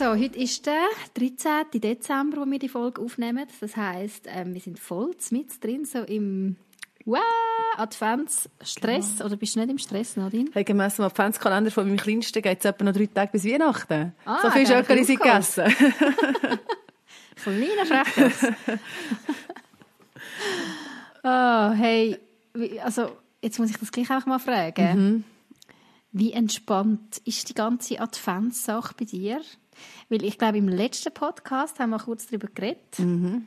So, heute ist der 13. Dezember, wo wir die Folge aufnehmen. Das heisst, ähm, wir sind voll mit drin, so im wow, Adventsstress. Genau. Oder bist du nicht im Stress, Nadine? Hey, gemäss dem Adventskalender von meinem Kleinsten geht es etwa noch drei Tage bis Weihnachten. Ah, so viel Schöckeli sind gegessen. Kleiner Freches. oh, hey, also jetzt muss ich das gleich auch mal fragen. Mhm. Wie entspannt ist die ganze Adventssache bei dir? Weil ich glaube, im letzten Podcast haben wir kurz darüber geredet. Mhm.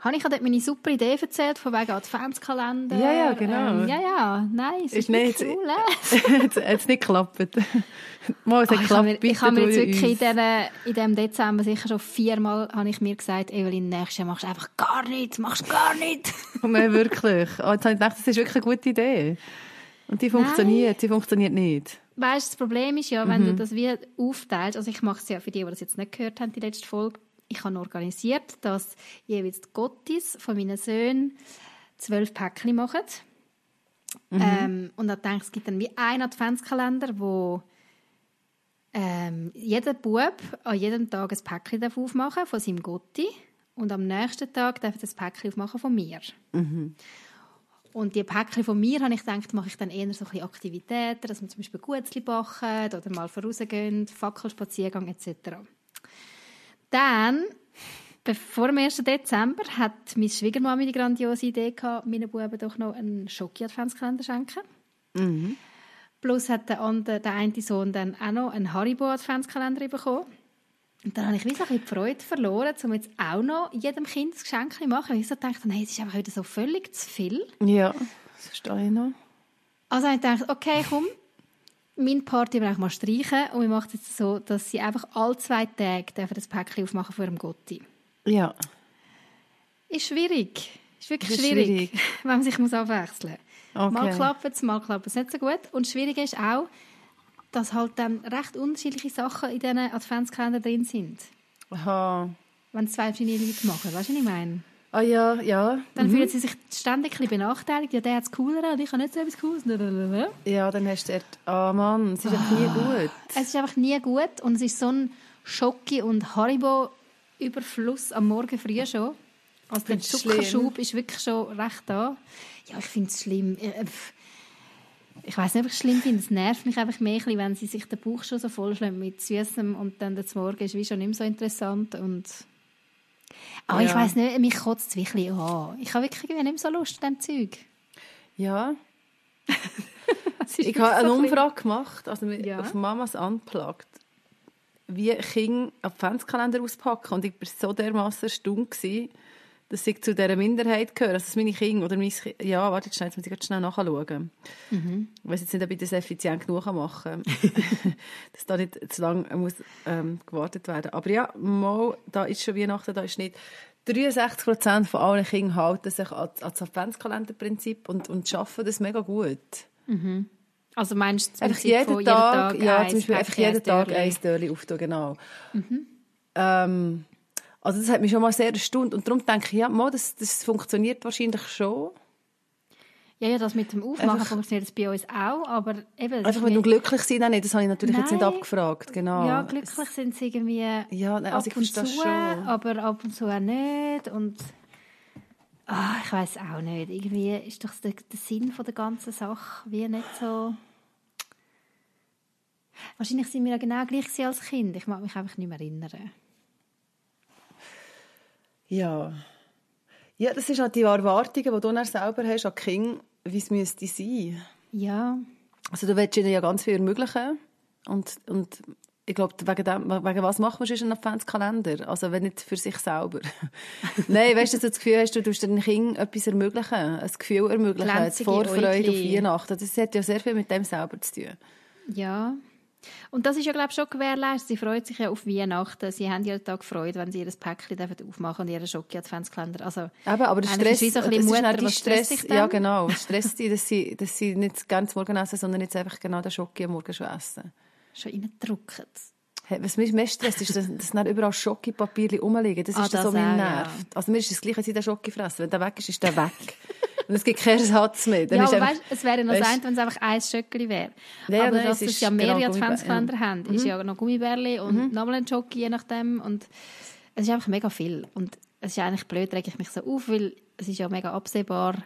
Habe ich dort meine super Idee erzählt, von wegen Adventskalender? Ja, ja, genau. Ähm, ja, ja, nein, es ist, ist nicht cool. Jetzt hat es nicht geklappt. Mal, es oh, ich habe mir, ich habe mir jetzt wirklich in, in diesem Dezember sicher schon viermal habe ich mir gesagt, Evelyn, nächstes Jahr machst du einfach gar nichts, machst gar nichts. Nein, wirklich. Oh, jetzt habe ich gedacht, das ist wirklich eine gute Idee. Und die funktioniert, Nein. die funktioniert nicht. Weißt das Problem ist ja, wenn mhm. du das wie aufteilst, also ich mache es ja für die, die das jetzt nicht gehört haben, die letzte Folge, ich habe organisiert, dass jeweils die Gottis von meinen Söhnen zwölf Päckchen machen. Mhm. Ähm, und dann denke ich, es gibt dann wie einen Adventskalender, wo ähm, jeder Bub an jedem Tag ein Päckchen aufmachen von seinem Gotti und am nächsten Tag darf er das Päckchen aufmachen von mir. Mhm. Und die Päckchen von mir, habe ich gedacht, mache ich dann eher so ein Aktivitäten, dass wir zum Beispiel Gutzli backen oder mal vorausgehen, Fackelspaziergang etc. Dann, vor dem 1. Dezember, hat meine Schwiegermama die grandiose Idee gehabt, meinen Buben doch noch einen Schoki-Adventskalender schenken. Mhm. Plus hat der, andere, der eine Sohn dann auch noch einen Haribo-Adventskalender bekommen. Und dann habe ich wie so ein bisschen die Freude verloren, um jetzt auch noch jedem Kind ein Geschenk zu machen. Weil ich so dachte, hey, es ist einfach wieder so völlig zu viel. Ja, das verstehe ich noch. Also habe ich gedacht, okay, komm, meine Party ich mal streichen und wir machen es jetzt so, dass sie einfach alle zwei Tage das Päckchen aufmachen vor dem Gotti. Ja. Ist schwierig. Ist wirklich ist schwierig, schwierig, wenn man sich muss abwechseln muss. Okay. Mal klappt es, mal klappt es nicht so gut. Und schwierig ist auch, dass halt dann recht unterschiedliche Sachen in diesen Adventskalender drin sind. Aha. Wenn zwei verschiedene Leute machen, weißt du, was ich meine? Ah ja, ja. Dann mhm. fühlen sie sich ständig ein benachteiligt. Ja, der hat es cooler und ich habe nicht so etwas Cooles. Ja, dann hast du dort, ah oh Mann, es ist einfach nie ah. gut. Es ist einfach nie gut und es ist so ein Schocki- und Haribo-Überfluss am Morgen früh schon. Also der Zuckerschub ist wirklich schon recht da. Ja, ich finde es schlimm. Äh, ich weiß nicht, ob ich es schlimm finde. Es nervt mich einfach mehr, wenn sie sich den Bauch schon so vollschlägt mit Süßem und dann der Morgen ist wie schon nicht mehr so interessant. Und aber ja. ich weiß nicht, mich kotzt es wirklich an. Ich habe wirklich nicht mehr so Lust an diesem Zeug. Ja. ich habe eine so Umfrage gemacht, also ja. auf Mamas Unplugged, wie Kinder Adventskalender auspacken. Und ich war so dermaßen erstaunt, dass ich zu dieser Minderheit gehöre. Also, dass meine Kinder oder mein Kind, ja, warte, jetzt muss ich schnell nachschauen. Mhm. Ich weiß jetzt nicht, ob ich das effizient genug machen kann. dass da nicht zu lange muss, ähm, gewartet werden. Aber ja, mal, da ist schon Weihnachten, da ist nicht 63 Prozent von allen Kindern halten sich an, das Adventskalenderprinzip und, und schaffen das mega gut. Mhm. Also meinst du einfach jeden, jeden Tag, Tag ja, zum Beispiel einfach jeden Tag ein Dörli auftun, genau. Mhm. Ähm, also das hat mich schon mal sehr erstaunt und darum denke ich, ja, mal, das, das funktioniert wahrscheinlich schon. Ja, ja, das mit dem Aufmachen einfach, funktioniert das bei uns auch, aber eben... Einfach, wenn du glücklich sind, nicht, das habe ich natürlich Nein. jetzt nicht abgefragt, genau. Ja, glücklich sind sie irgendwie ja, also ab ich und zu, schon. aber ab und zu auch nicht und... Oh, ich weiß auch nicht, irgendwie ist doch der, der Sinn von der ganzen Sache wie nicht so... Wahrscheinlich sind wir ja genau gleich als Kind, ich mag mich einfach nicht mehr erinnern. Ja. Ja, das sind halt die Erwartungen, die du dann selber hast an Kinder, wie es müsste sein. Ja. Also du willst ihnen ja ganz viel ermöglichen und, und ich glaube, wegen, dem, wegen was macht man schon einen Adventskalender? Also wenn nicht für sich selber. Nein, weißt du, dass du das Gefühl hast, du tust deinen Kindern etwas ermöglichen, ein Gefühl ermöglichen, Glänzige Vorfreude auf Weihnachten. Das hat ja sehr viel mit dem selber zu tun. Ja. Und das ist ja, glaube ich, schon gewährleistet. Sie freut sich ja auf Weihnachten. Sie haben jeden Tag Freude, wenn sie ihr Päckchen aufmachen und ihren Schoki-Adventskalender. Also, Eben, aber der Stress, ist so ein bisschen Mutter, die Stress, ja genau, Stress, dass sie, dass sie nicht ganz morgen essen, sondern jetzt einfach genau den Schoki am Morgen schon essen. Schon reindrücken. Hey, was mich mehr stresst, ist, dass, dass dann überall Schokipapier rumliegen. Das ist ah, das, das so mein Nerv. Ja. Also mir ist das gleiche, als ich den Schoki fresse. Wenn der weg ist, ist der weg. Und es gibt keinen Ersatz mehr. Dann ja, aber weißt, es wäre noch sein, wenn es einfach ein Schöckeli wäre. Ja, aber dass es ja mehrere genau Adventskalender ja. haben, ist mhm. ja noch Gummibärli und mhm. nochmal ein Schoki, je nachdem. Und es ist einfach mega viel. Und es ist eigentlich blöd, rege ich mich so auf, weil es ist ja mega absehbar,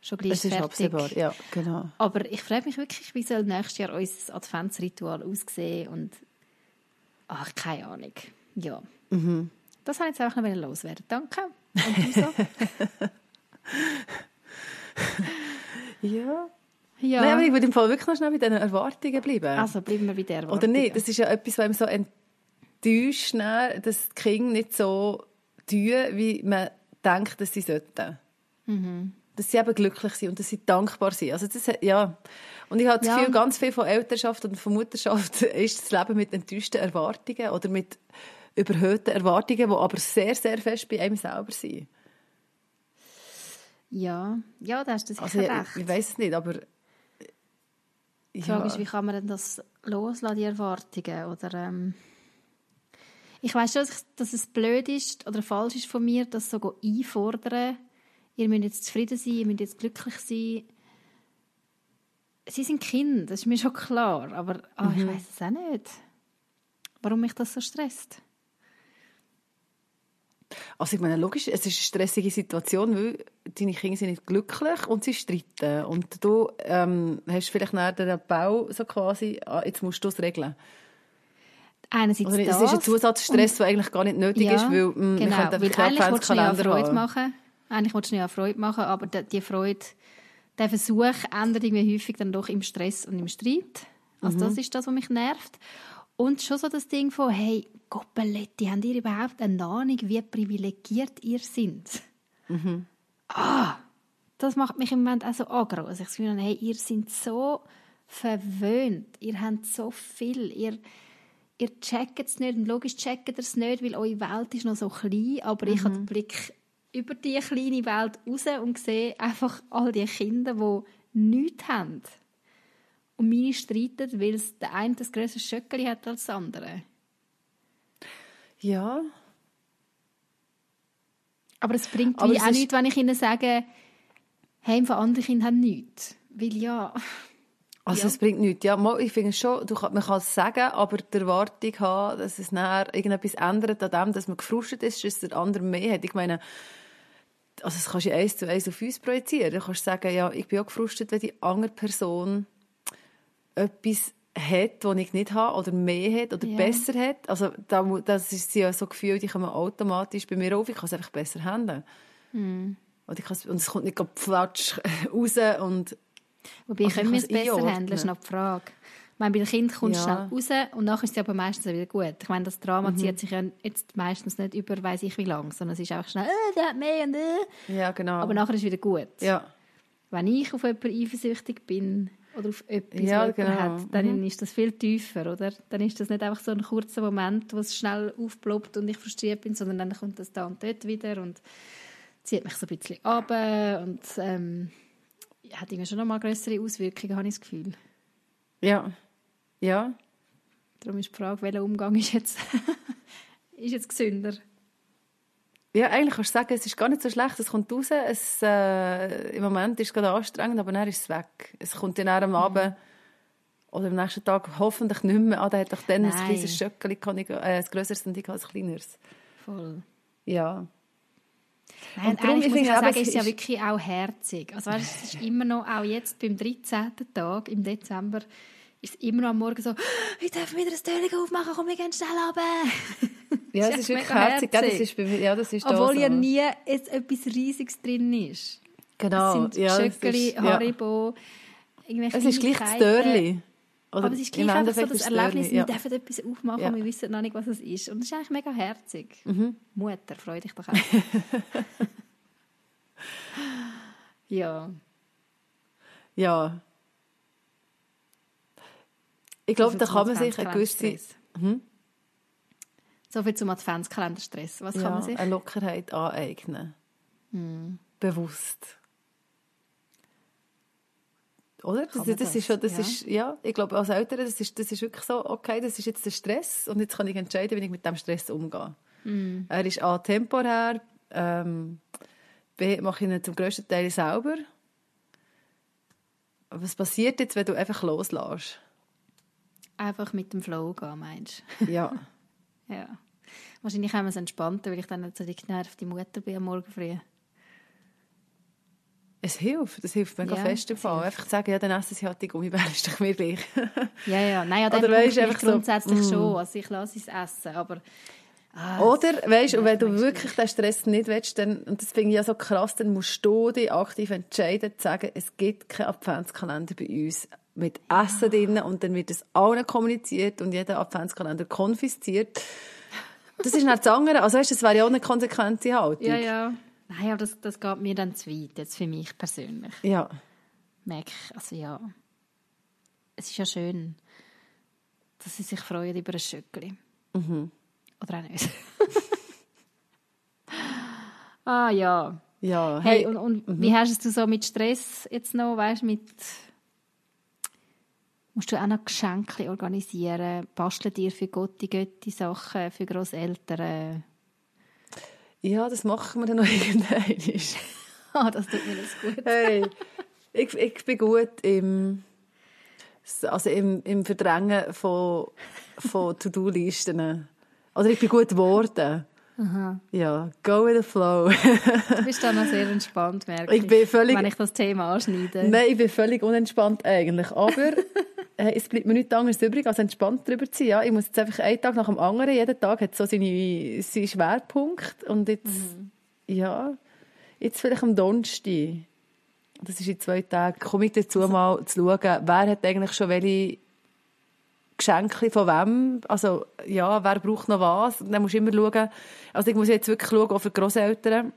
schon gleich Es ist fertig. absehbar, ja, genau. Aber ich frage mich wirklich, wie soll nächstes Jahr unser Adventsritual aussehen und Ach, keine Ahnung. Ja. Mhm. Das habe ich jetzt auch noch loswerden. Danke. Und du so? ja. Ja. Nein, aber ich würde im Fall wirklich noch schnell bei diesen Erwartungen bleiben. Also bleiben wir bei der Erwartungen. Oder nicht? Das ist ja etwas, was einem so enttäuscht, dass die Kinder nicht so tun, wie man denkt, dass sie sollten. Mhm. Dass sie eben glücklich sind und dass sie dankbar sind. Also das, ja. Und ich habe das ja. Gefühl, ganz viel von Elternschaft und von Mutterschaft ist das Leben mit enttäuschten Erwartungen oder mit überhöhten Erwartungen, die aber sehr, sehr fest bei einem selber sind. Ja, ja, da hast du sicher also, recht. Ich, ich weiß es nicht, aber... Die Frage ja. ist, wie kann man denn das loslassen, die Erwartungen? Oder, ähm, ich weiß schon, dass es blöd ist oder falsch ist von mir, das so einfordern. Ihr müsst jetzt zufrieden sein, ihr müsst jetzt glücklich sein sie sind Kinder, das ist mir schon klar, aber oh, mhm. ich weiß es auch nicht, warum mich das so stresst. Also ich meine, logisch, es ist eine stressige Situation, weil deine Kinder sind nicht glücklich und sie streiten. Und du ähm, hast vielleicht nach den Bau so quasi, ah, jetzt musst du es regeln. Einerseits Oder, das, ist ein Zusatzstress, der eigentlich gar nicht nötig ja, ist, weil mh, mm, genau, weil eigentlich willst du ja Freude machen. Eigentlich willst du ja Freude machen, aber die Freude der Versuch endet irgendwie häufig dann doch im Stress und im Streit. Also mhm. das ist das, was mich nervt. Und schon so das Ding von, hey, Goppeletti, habt ihr überhaupt eine Ahnung, wie privilegiert ihr seid? Mhm. Ah, das macht mich im Moment auch so aggro. Also ich fühle, hey, ihr seid so verwöhnt, ihr habt so viel, ihr, ihr checkt es nicht und logisch checkt ihr es nicht, weil eure Welt ist noch so klein, aber mhm. ich habe den Blick über diese kleine Welt raus und sehe einfach all die Kinder, die nichts haben. Und meine streiten, weil der eine das größere Schöckeli hat als der andere. Ja. Aber es bringt Aber es auch nichts, wenn ich ihnen sage, hey, von anderen Kinder haben nichts. Weil ja... Also ja. es bringt nichts. Ja, ich finde schon, du, man kann es sagen, aber die Erwartung haben, dass es nachher irgendetwas ändert an dem, dass man gefrustet ist, dass der andere mehr hat. Ich meine, also das kannst du eins zu eins auf uns projizieren. Du kannst sagen, ja, ich bin auch gefrustet, wenn die andere Person etwas hat, das ich nicht habe, oder mehr hat, oder ja. besser hat. Also das ist ja so Gefühl, die kommen automatisch bei mir auf, ich kann es einfach besser handeln. Mhm. Und, und es kommt nicht platsch raus und Wobei, also können wir es besser handeln, ist noch die Frage. Ich meine, bei den Kindern kommt es ja. schnell raus und nachher ist es aber meistens wieder gut. Ich meine, das Drama mhm. zieht sich ja jetzt meistens nicht über weiß ich wie lange, sondern es ist einfach schnell, äh, der hat mehr und äh. Ja, genau. Aber nachher ist es wieder gut. Ja. Wenn ich auf jemanden eifersüchtig bin oder auf etwas, ja, was genau. hat, dann mhm. ist das viel tiefer, oder? Dann ist das nicht einfach so ein kurzer Moment, wo es schnell aufploppt und ich frustriert bin, sondern dann kommt das da und dort wieder und zieht mich so ein bisschen ab und ähm, hat irgendwie schon noch mal größere Auswirkungen, habe ich das Gefühl. Ja, ja. Darum ist die Frage, welcher Umgang ist jetzt, ist jetzt gesünder? Ja, eigentlich kannst du sagen, es ist gar nicht so schlecht, es kommt raus, es, äh, im Moment ist es gerade anstrengend, aber dann ist es weg. Es kommt dann am mhm. Abend oder am nächsten Tag hoffentlich nicht mehr an, ah, hat doch dann Nein. ein kleines Schöckchen, äh, ein grösseres und ich ein kleineres. Voll. Ja. Nein, und darum, ich muss ja sagen, ist ja wirklich auch herzig. Also weißt, es ist immer noch, auch jetzt beim 13. Tag im Dezember, ist es immer noch am Morgen so, ich darf wieder ein Türchen aufmachen, komm, wir gehen schnell runter. Ja, es ist, wirklich herzig. herzig. Das ist, ja, das ist Obwohl so. ja nie etwas Riesiges drin ist. Genau. Es sind ja, Schöckeli, Haribo, irgendwelche Es ist gleich das Törli. Oder aber es ist gleich einfach so das Erlebnis, wir dürfen etwas aufmachen ja. und wir wissen noch nicht, was es ist. Und das ist eigentlich mega herzig. Mhm. Mutter, freu dich doch auch. ja. Ja. Ich glaube, da kann man sich eine gewisse... Hm? So viel zum Adventskalenderstress. Was ja, kann man sich? eine Lockerheit aneignen. Hm. Bewusst. Oder? Das, das, das, ist schon, das ja. ist, ja, ich glaube, als Eltern, das ist, das ist wirklich so, okay, das ist jetzt der Stress und jetzt kann ich entscheiden, wie ich mit dem Stress umgehe. Mm. Er ist A, temporär, ähm, B, mache ich ihn zum grössten Teil selber. Was passiert jetzt, wenn du einfach loslässt? Einfach mit dem Flow gehen, meinst du? Ja. ja. Wahrscheinlich haben wir es entspannter, weil ich dann nicht so die genervte Mutter bin am Morgen früh. Es hilft, das hilft mega ja, fest im Fall. Einfach zu sagen, ja, dann essen sie halt die Gummibärchen, ist doch mir gleich. ja, ja, nein, ja, dann Oder weißt, einfach grundsätzlich so, schon, also ich lasse es essen, aber... Ah, Oder, weißt du, wenn du wirklich den Stress nicht willst, dann, und das finde ich ja so krass, dann musst du dich aktiv entscheiden, zu sagen, es gibt keinen Adventskalender bei uns mit Essen drin und dann wird es allen kommuniziert und jeder Adventskalender konfisziert. Das ist nicht das andere. Also weißt, das wäre ja auch eine konsequente Haltung. Ja, ja. Nein, aber das, das geht mir dann zu weit, jetzt für mich persönlich. Ja. Merke ich, also ja. Es ist ja schön, dass sie sich freuen über ein Schöckli. Mhm. Oder auch nicht. ah ja. Ja. Hey, hey und, und mhm. wie hast du so mit Stress jetzt noch, weißt mit musst du auch noch Geschenke organisieren, basteln dir für Gott die Götti Sachen, für Großeltern? Ja, das machen wir dann noch irgendwann. ah, das tut mir das gut. hey, ich, ich bin gut im, also im, im Verdrängen von, von To-Do-Listen. Oder ich bin gut geworden. Aha. Ja, go with the flow. du bist dann noch sehr entspannt, merke ich, ich bin völlig, wenn ich das Thema anschneide. Nein, ich bin völlig unentspannt eigentlich. Aber äh, es bleibt mir nichts anderes übrig, als entspannt darüber zu sein. Ja, ich muss jetzt einfach einen Tag nach dem anderen, jeden Tag hat so seine, seinen Schwerpunkt. Und jetzt, mhm. ja, jetzt vielleicht am Donnerstag, das ist in zwei Tagen, komme ich dazu also. mal zu schauen, wer hat eigentlich schon welche Geschenke von wem, also ja, wer braucht noch was. Und dann musst du immer schauen, also ich muss jetzt wirklich schauen, auch für die Grosseltern,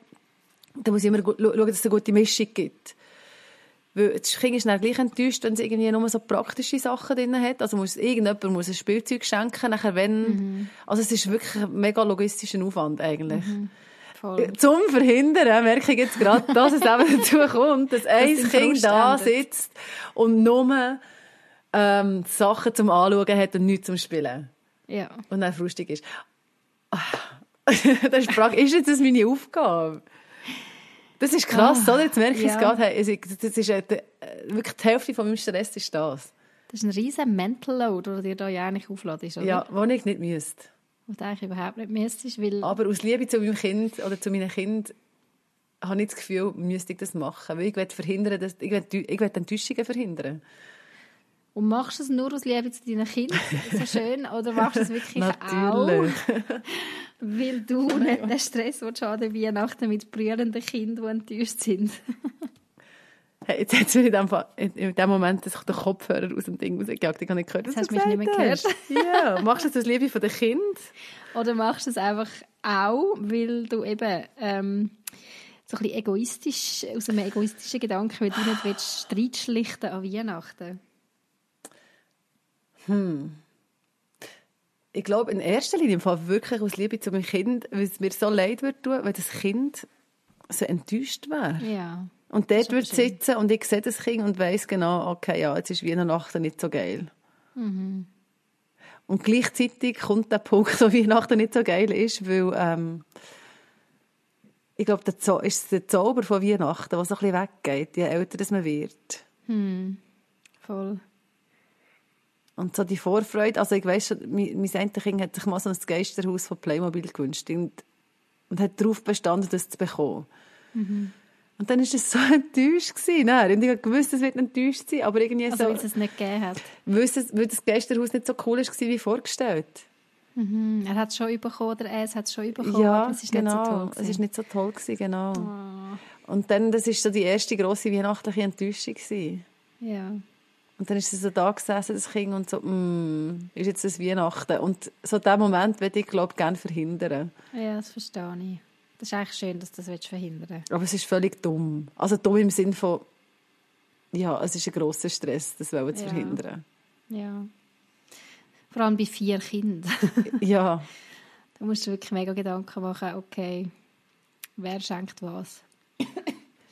da muss ich immer schauen, dass es eine gute Mischung gibt. Weil das Kind ist dann gleich enttäuscht, wenn es irgendwie nur so praktische Sachen drin hat. Also muss irgendjemand muss ein Spielzeug schenken, nachher wenn, mhm. also es ist wirklich ein mega logistischer Aufwand eigentlich. Mhm. Voll. Zum Verhindern merke ich jetzt gerade, dass es eben dazu kommt, dass ein Kind da sitzt und nur ähm, Sachen zum Anschauen hat und nichts zum Spielen. Ja. Und dann frustig ist. das ist ist jetzt das meine Aufgabe? Das ist krass, oh, oder? Jetzt merke ich ja. es gerade. Hey, das ist äh, wirklich die Hälfte von meinem Stress ist das. Das ist ein riesen Mental Load, der dir da ja eigentlich aufladest, oder? Ja, wo ich nicht müsste. Und eigentlich überhaupt nicht müsstest, weil... Aber aus Liebe zu meinem Kind oder zu meinen Kind habe ich das Gefühl, müsste ich das machen. Weil ich will verhindern, dass, ich will, ich will Enttäuschungen verhindern. Und machst du es nur aus Liebe zu deinen Kindern so schön oder machst du es wirklich auch, weil du nicht den Stress willst an Weihnachten mit brüllenden Kindern, die enttäuscht sind? hey, jetzt hat es mir in dem, in dem Moment den Kopfhörer aus dem Ding rausgejagt. Ich habe nicht gehört, was hast du mich nicht mehr gehört. ja, machst du es aus Liebe von den Kindern? Oder machst du es einfach auch, weil du eben... Ähm, so ein bisschen egoistisch, aus einem egoistischen Gedanken, weil du nicht willst, Streit schlichten an Weihnachten hm. Ich glaube, in erster Linie im Fall wirklich aus Liebe zu meinem Kind, weil es mir so leid wird tun, wenn das Kind so enttäuscht wäre. Ja. Und dort wird sitzen und ich sehe das Kind und weiß genau, okay, ja, jetzt ist Weihnachten nicht so geil. Mhm. Und gleichzeitig kommt der Punkt, wo Weihnachten nicht so geil ist, weil ähm, ich glaube, das ist der Zauber von Weihnachten, der so ein bisschen weggeht, je älter man wird. Hm. Voll. Und so die Vorfreude, also ich weiss schon, mein, mein hat sich mal so ein Geisterhaus von Playmobil gewünscht und, und hat darauf bestanden, das zu bekommen. Mhm. Und dann war es so enttäuscht. Gewesen, ne? Und ich wusste, es wird enttäuscht sein, aber irgendwie also, so... weil es es nicht gegeben hat. Es, weil das Geisterhaus nicht so cool war wie vorgestellt. Mhm. Er hat es schon bekommen, oder er hat es schon bekommen, ja, aber es ist genau. nicht so genau. toll. Es ist nicht so toll gewesen, genau. Oh. Und dann, das war so die erste grosse weihnachtliche Enttäuschung. Gewesen. Ja. Und dann ist sie so da gesessen, das Kind, und so, mm, ist jetzt das Weihnachten? Und so diesen Moment würde ich, glaube gerne verhindern. Ja, das verstehe ich. Das ist eigentlich schön, dass du das verhindern willst. Aber es ist völlig dumm. Also dumm im Sinne von, ja, es ist ein grosser Stress, das wollen zu ja. verhindern. Ja. Vor allem bei vier Kindern. ja. Da musst du wirklich mega Gedanken machen, okay, wer schenkt was.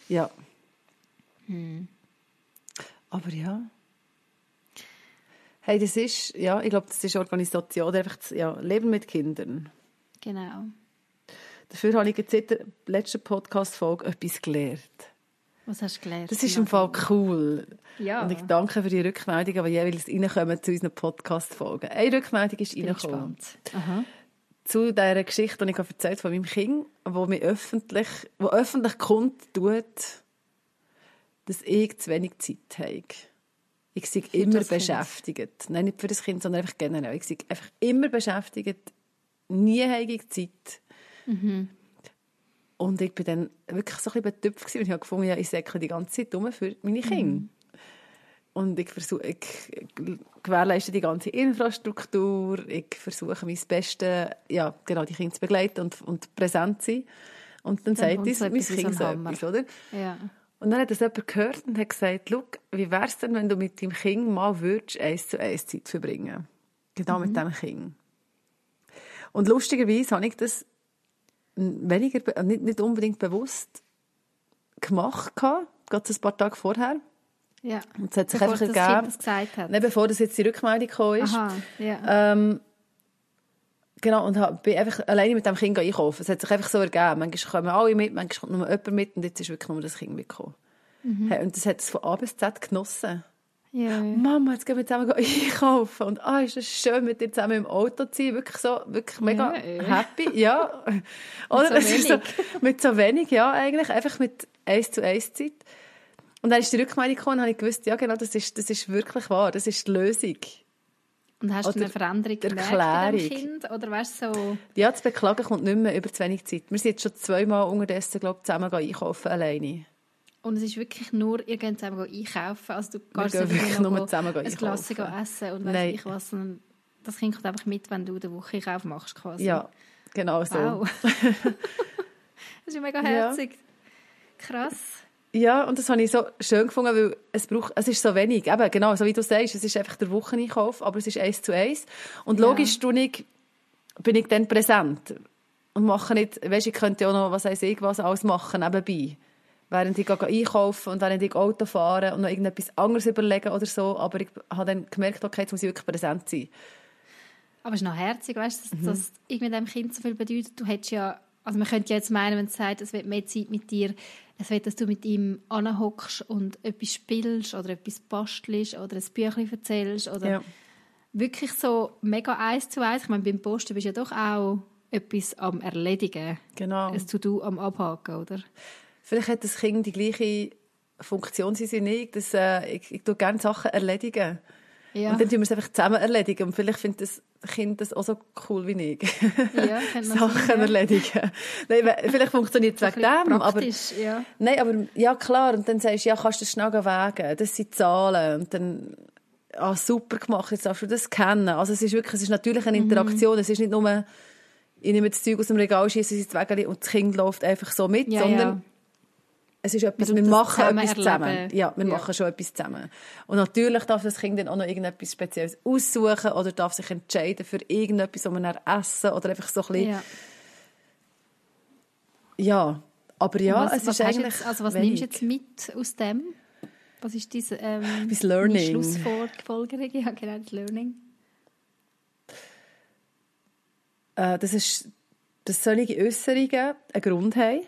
ja. Hm. Aber ja. Hey, das ist, ja, ich glaube, das ist Organisation, einfach das, ja, Leben mit Kindern. Genau. Dafür habe ich jetzt in der letzten Podcast-Folge etwas gelernt. Was hast du gelernt? Das ist im Fall cool. Ja. Und ich danke für die Rückmeldungen, die jeweils reinkommen zu unseren Podcast-Folgen. Eine Rückmeldung ist reingekommen. Zu dieser Geschichte, die ich erzählt von meinem Kind, wo mir öffentlich, wo öffentlich kundtut, dass ich zu wenig Zeit habe. Ich sei immer beschäftigt. Kind. Nein, nicht für das Kind, sondern einfach generell. Ich sei einfach immer beschäftigt. Nie ich Zeit. Mhm. Und ich bin dann wirklich so ein bisschen betüpft und ich habe gefunden, ja, ich säckle die ganze Zeit um für meine Kinder. Mhm. Und ich versuche, ich gewährleiste die ganze Infrastruktur, ich versuche mein Bestes, ja, genau, die Kinder zu begleiten und, und präsent zu sein. Und dann, dann sagt uns mein Kind so etwas, oder? Ja. Und dann hat das jemand gehört und hat gesagt, Schau, wie wäre es denn, wenn du mit deinem Kind mal würdest, eins zu eins Zeit verbringen Genau mhm. mit diesem Kind. Und lustigerweise habe ich das weniger, nicht, nicht unbedingt bewusst gemacht, gerade ein paar Tage vorher. Ja. Und es hat sich bevor einfach ergeben, das gesagt hat. Nicht bevor das jetzt die Rückmeldung gekommen ist. Aha, ja. Ähm, genau, und bin einfach alleine mit dem Kind einkaufen. Es hat sich einfach so ergeben. Manchmal kommen alle mit, manchmal kommt nur jemand mit und jetzt ist wirklich nur das Kind mitgekommen. Mhm. Hey, und das hat es von A bis Z genossen. Ja. Mama, jetzt gehen wir zusammen einkaufen. Und ah, ist es schön, mit dir zusammen im Auto zu sein. Wirklich so, wirklich mega ja, happy. Ja. Oder? Mit so wenig. So, mit so wenig, ja, eigentlich. Einfach mit eins zu eins Zeit. Und dann ist die Rückmeldung gekommen und habe ich gewusst, ja genau, das ist, das ist wirklich wahr. Das ist die Lösung. Und hast du eine Veränderung gemerkt bei dem Kind? Oder weißt so? Ja, das Beklagen kommt nicht mehr über zu wenig Zeit. Wir sind jetzt schon zweimal unterdessen, glaube ich, zusammen einkaufen alleine. Und es ist wirklich nur, ihr geht zusammen einkaufen. Also du kannst so wirklich nur zusammen ein Glas essen und weiss ich was. Das Kind kommt einfach mit, wenn du den Wochenkauf machst quasi. Ja, genau so. Wow. das ist mega herzig. Ja. Krass. Ja, und das habe ich so schön gefunden, weil es braucht, es ist so wenig. Eben, genau, so wie du sagst, es ist einfach der Wocheneinkauf, aber es ist eins zu eins. Und logisch ja. ich, bin ich dann präsent. Und mache nicht, weißt, ich könnte ja auch noch, was weiß ich, was alles machen nebenbei während ich einkaufen und während ich Auto fahre und noch irgendetwas anderes überlegen oder so. Aber ich habe dann gemerkt, okay, jetzt muss ich wirklich präsent sein. Aber es ist noch herzig, weißt du, dass, mhm. dass irgendwie dem Kind so viel bedeutet. Du hättest ja, also man könnte ja jetzt meinen, wenn es sagt, es wird mehr Zeit mit dir, es wird, dass du mit ihm anhockst und etwas spielst oder etwas bastelst oder ein Büchlein erzählst oder ja. wirklich so mega eins zu eins. Ich meine, beim Posten bist du ja doch auch etwas am Erledigen. Genau. Ein To-Do am Abhaken, oder? Vielleicht hat das Kind die gleiche Funktion wie nicht, dass äh, ich, ich tue gerne Sachen erledigen. Ja. Und dann tun wir es einfach zusammen erledigen. Und vielleicht findet das Kind das auch so cool wie ich. Ja, Sachen erledigen. Nein, vielleicht funktioniert es wegen dem. Aber, ja. Nein, aber ja klar. Und dann sagst du, ja, kannst du das schnell wägen. Das sind Zahlen. Und dann, ah, super gemacht, jetzt darfst du das kennen. Also es ist wirklich, es ist natürlich eine mhm. Interaktion. Mhm. Es ist nicht nur, ich nehme das Zeug aus dem Regal, schieße es ins Wägeli und das Kind läuft einfach so mit, ja, sondern es ist etwas, wir machen etwas zusammen. Ja, wir ja. machen schon etwas zusammen. Und natürlich darf das Kind dann auch noch irgendetwas Spezielles aussuchen oder darf sich entscheiden für irgendetwas, was man dann essen oder einfach so ein bisschen... Ja, ja aber ja, was, es was ist eigentlich jetzt, Also was wenig. nimmst du jetzt mit aus dem? Was ist diese ähm, Learning. Schlussfolgerung? Ja, genau, das Learning. Äh, das ist, dass solche Äußerungen einen Grund haben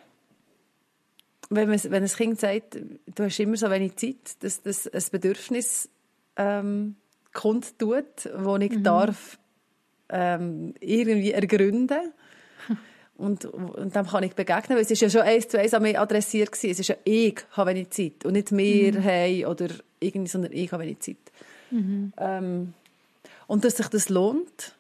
wenn, man, wenn ein Kind sagt, du hast immer so wenig Zeit, dass das ein Bedürfnis ähm, kundtut, das ich mhm. darf ähm, irgendwie ergründen und, und dem kann ich begegnen, weil es ist ja schon eins zu eins an mich adressiert gewesen. Es ist ja ich habe wenig Zeit und nicht wir mhm. hey oder irgendwie, sondern ich habe wenig Zeit. Mhm. Ähm, und dass sich das lohnt,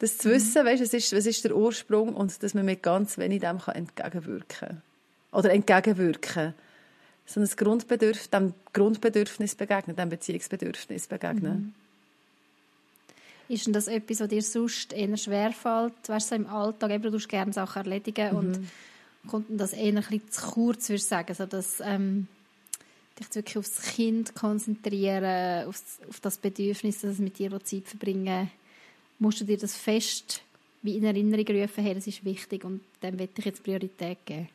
das zu wissen, weißt, was, ist, was ist der Ursprung und dass man mit ganz wenig dem kann entgegenwirken kann. Oder entgegenwirken. So ein Grundbedürf dem Grundbedürfnis begegnen, dem Beziehungsbedürfnis begegnen. Mhm. Ist denn das etwas, was dir sonst eher schwerfällt? Weißt du, so im Alltag, eben, du tust gerne Sachen erledigen mhm. und kommt das eher ein bisschen zu kurz, würdest du sagen, so dass ähm, dich wirklich aufs Kind konzentrieren, auf, auf das Bedürfnis, dass es mit dir Zeit verbringen musst du dir das fest wie in Erinnerung rufen, hey, das ist wichtig und dem will ich jetzt Priorität geben.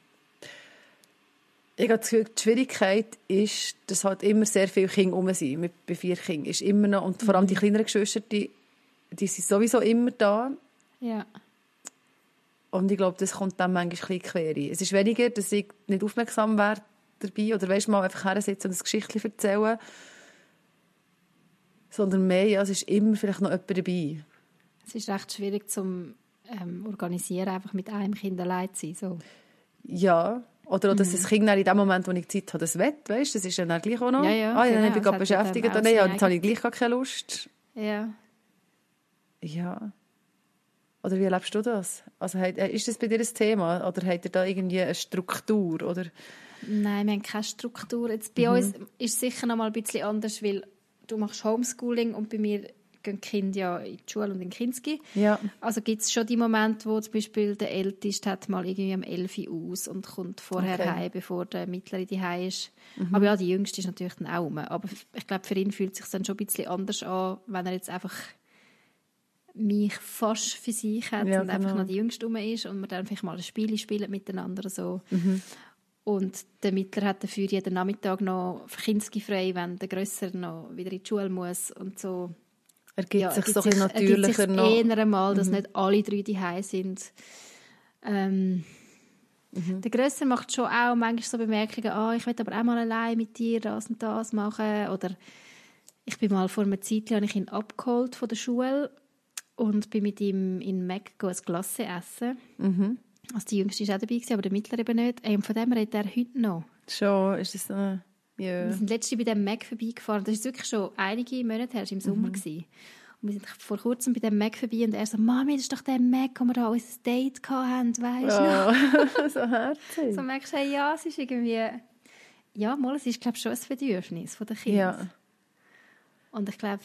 Ich habe das Gefühl, die Schwierigkeit ist, dass halt immer sehr viele Kinder rum sind. Mit, bei vier Kindern ist immer noch, und vor allem die mhm. kleineren Geschwister, die, die sind sowieso immer da. Ja. Und ich glaube, das kommt dann manchmal ein bisschen quer Es ist weniger, dass ich nicht aufmerksam wäre dabei oder weißt, mal einfach hersitzen und ein Geschichtchen erzählen. Sondern mehr, ja, es ist immer vielleicht noch jemand dabei. Es ist recht schwierig zum ähm, Organisieren, einfach mit einem Kind allein zu sein. So. Ja, oder, oder mhm. dass das Kind in dem Moment, wo ich Zeit habe, das wett, weißt, das ist dann gleich auch noch. Ja, ja, ah, ja, dann genau, bin ich gerade beschäftigt. Dann, ja, jetzt habe ich gleich gar keine Lust. Ja. Ja. Oder wie erlebst du das? Also, äh, ist das bei dir ein Thema? Oder hat ihr da irgendwie eine Struktur? Oder? Nein, wir haben keine Struktur. Jetzt bei mhm. uns ist es sicher noch mal ein bisschen anders, weil du machst Homeschooling und bei mir gehen die Kinder ja in die Schule und in Kinski. Ja. Also gibt es schon die Momente, wo zum Beispiel der Älteste hat mal irgendwie am 11 Uhr aus und kommt vorher okay. heim, bevor der Mittlere die ist. Mhm. Aber ja, die Jüngste ist natürlich dann auch rum. Aber ich glaube, für ihn fühlt es sich dann schon ein bisschen anders an, wenn er jetzt einfach mich fast für sich hat ja, und genau. einfach noch die Jüngste rum ist und wir dann vielleicht mal ein Spiel spielen miteinander so. Mhm. Und der Mittler hat dafür jeden Nachmittag noch Kinski frei, wenn der Grösser noch wieder in die Schule muss und so ergibt ja, sich so ein natürlicher noch. eher einmal, dass mhm. nicht alle drei die sind. Ähm, mhm. Der Grösser macht schon auch manchmal so Bemerkungen, ah, ich will aber auch mal allein mit dir das und das machen. Oder ich bin mal vor einer Zeit, habe ich ihn abgeholt von der Schule und bin mit ihm in Mac ein Glasse essen. Mhm. Also die Jüngste war auch dabei, aber der Mittlere eben nicht. Und von dem redet er heute noch. Schon, ist das so... Yeah. Wir sind letztens bei dem Mac vorbeigefahren. Das war wirklich schon einige Monate her, im Sommer. Mhm. Gewesen. Und wir sind vor kurzem bei dem Mac vorbei und er so, Mami, das ist doch der Mac, wo wir da unser Date hatten, weißt du? Oh, so herzig. So merkst du, ja, es ist irgendwie, ja, mal, es ist, glaube ich, schon ein Bedürfnis der Kinder. Ja. Und ich glaube,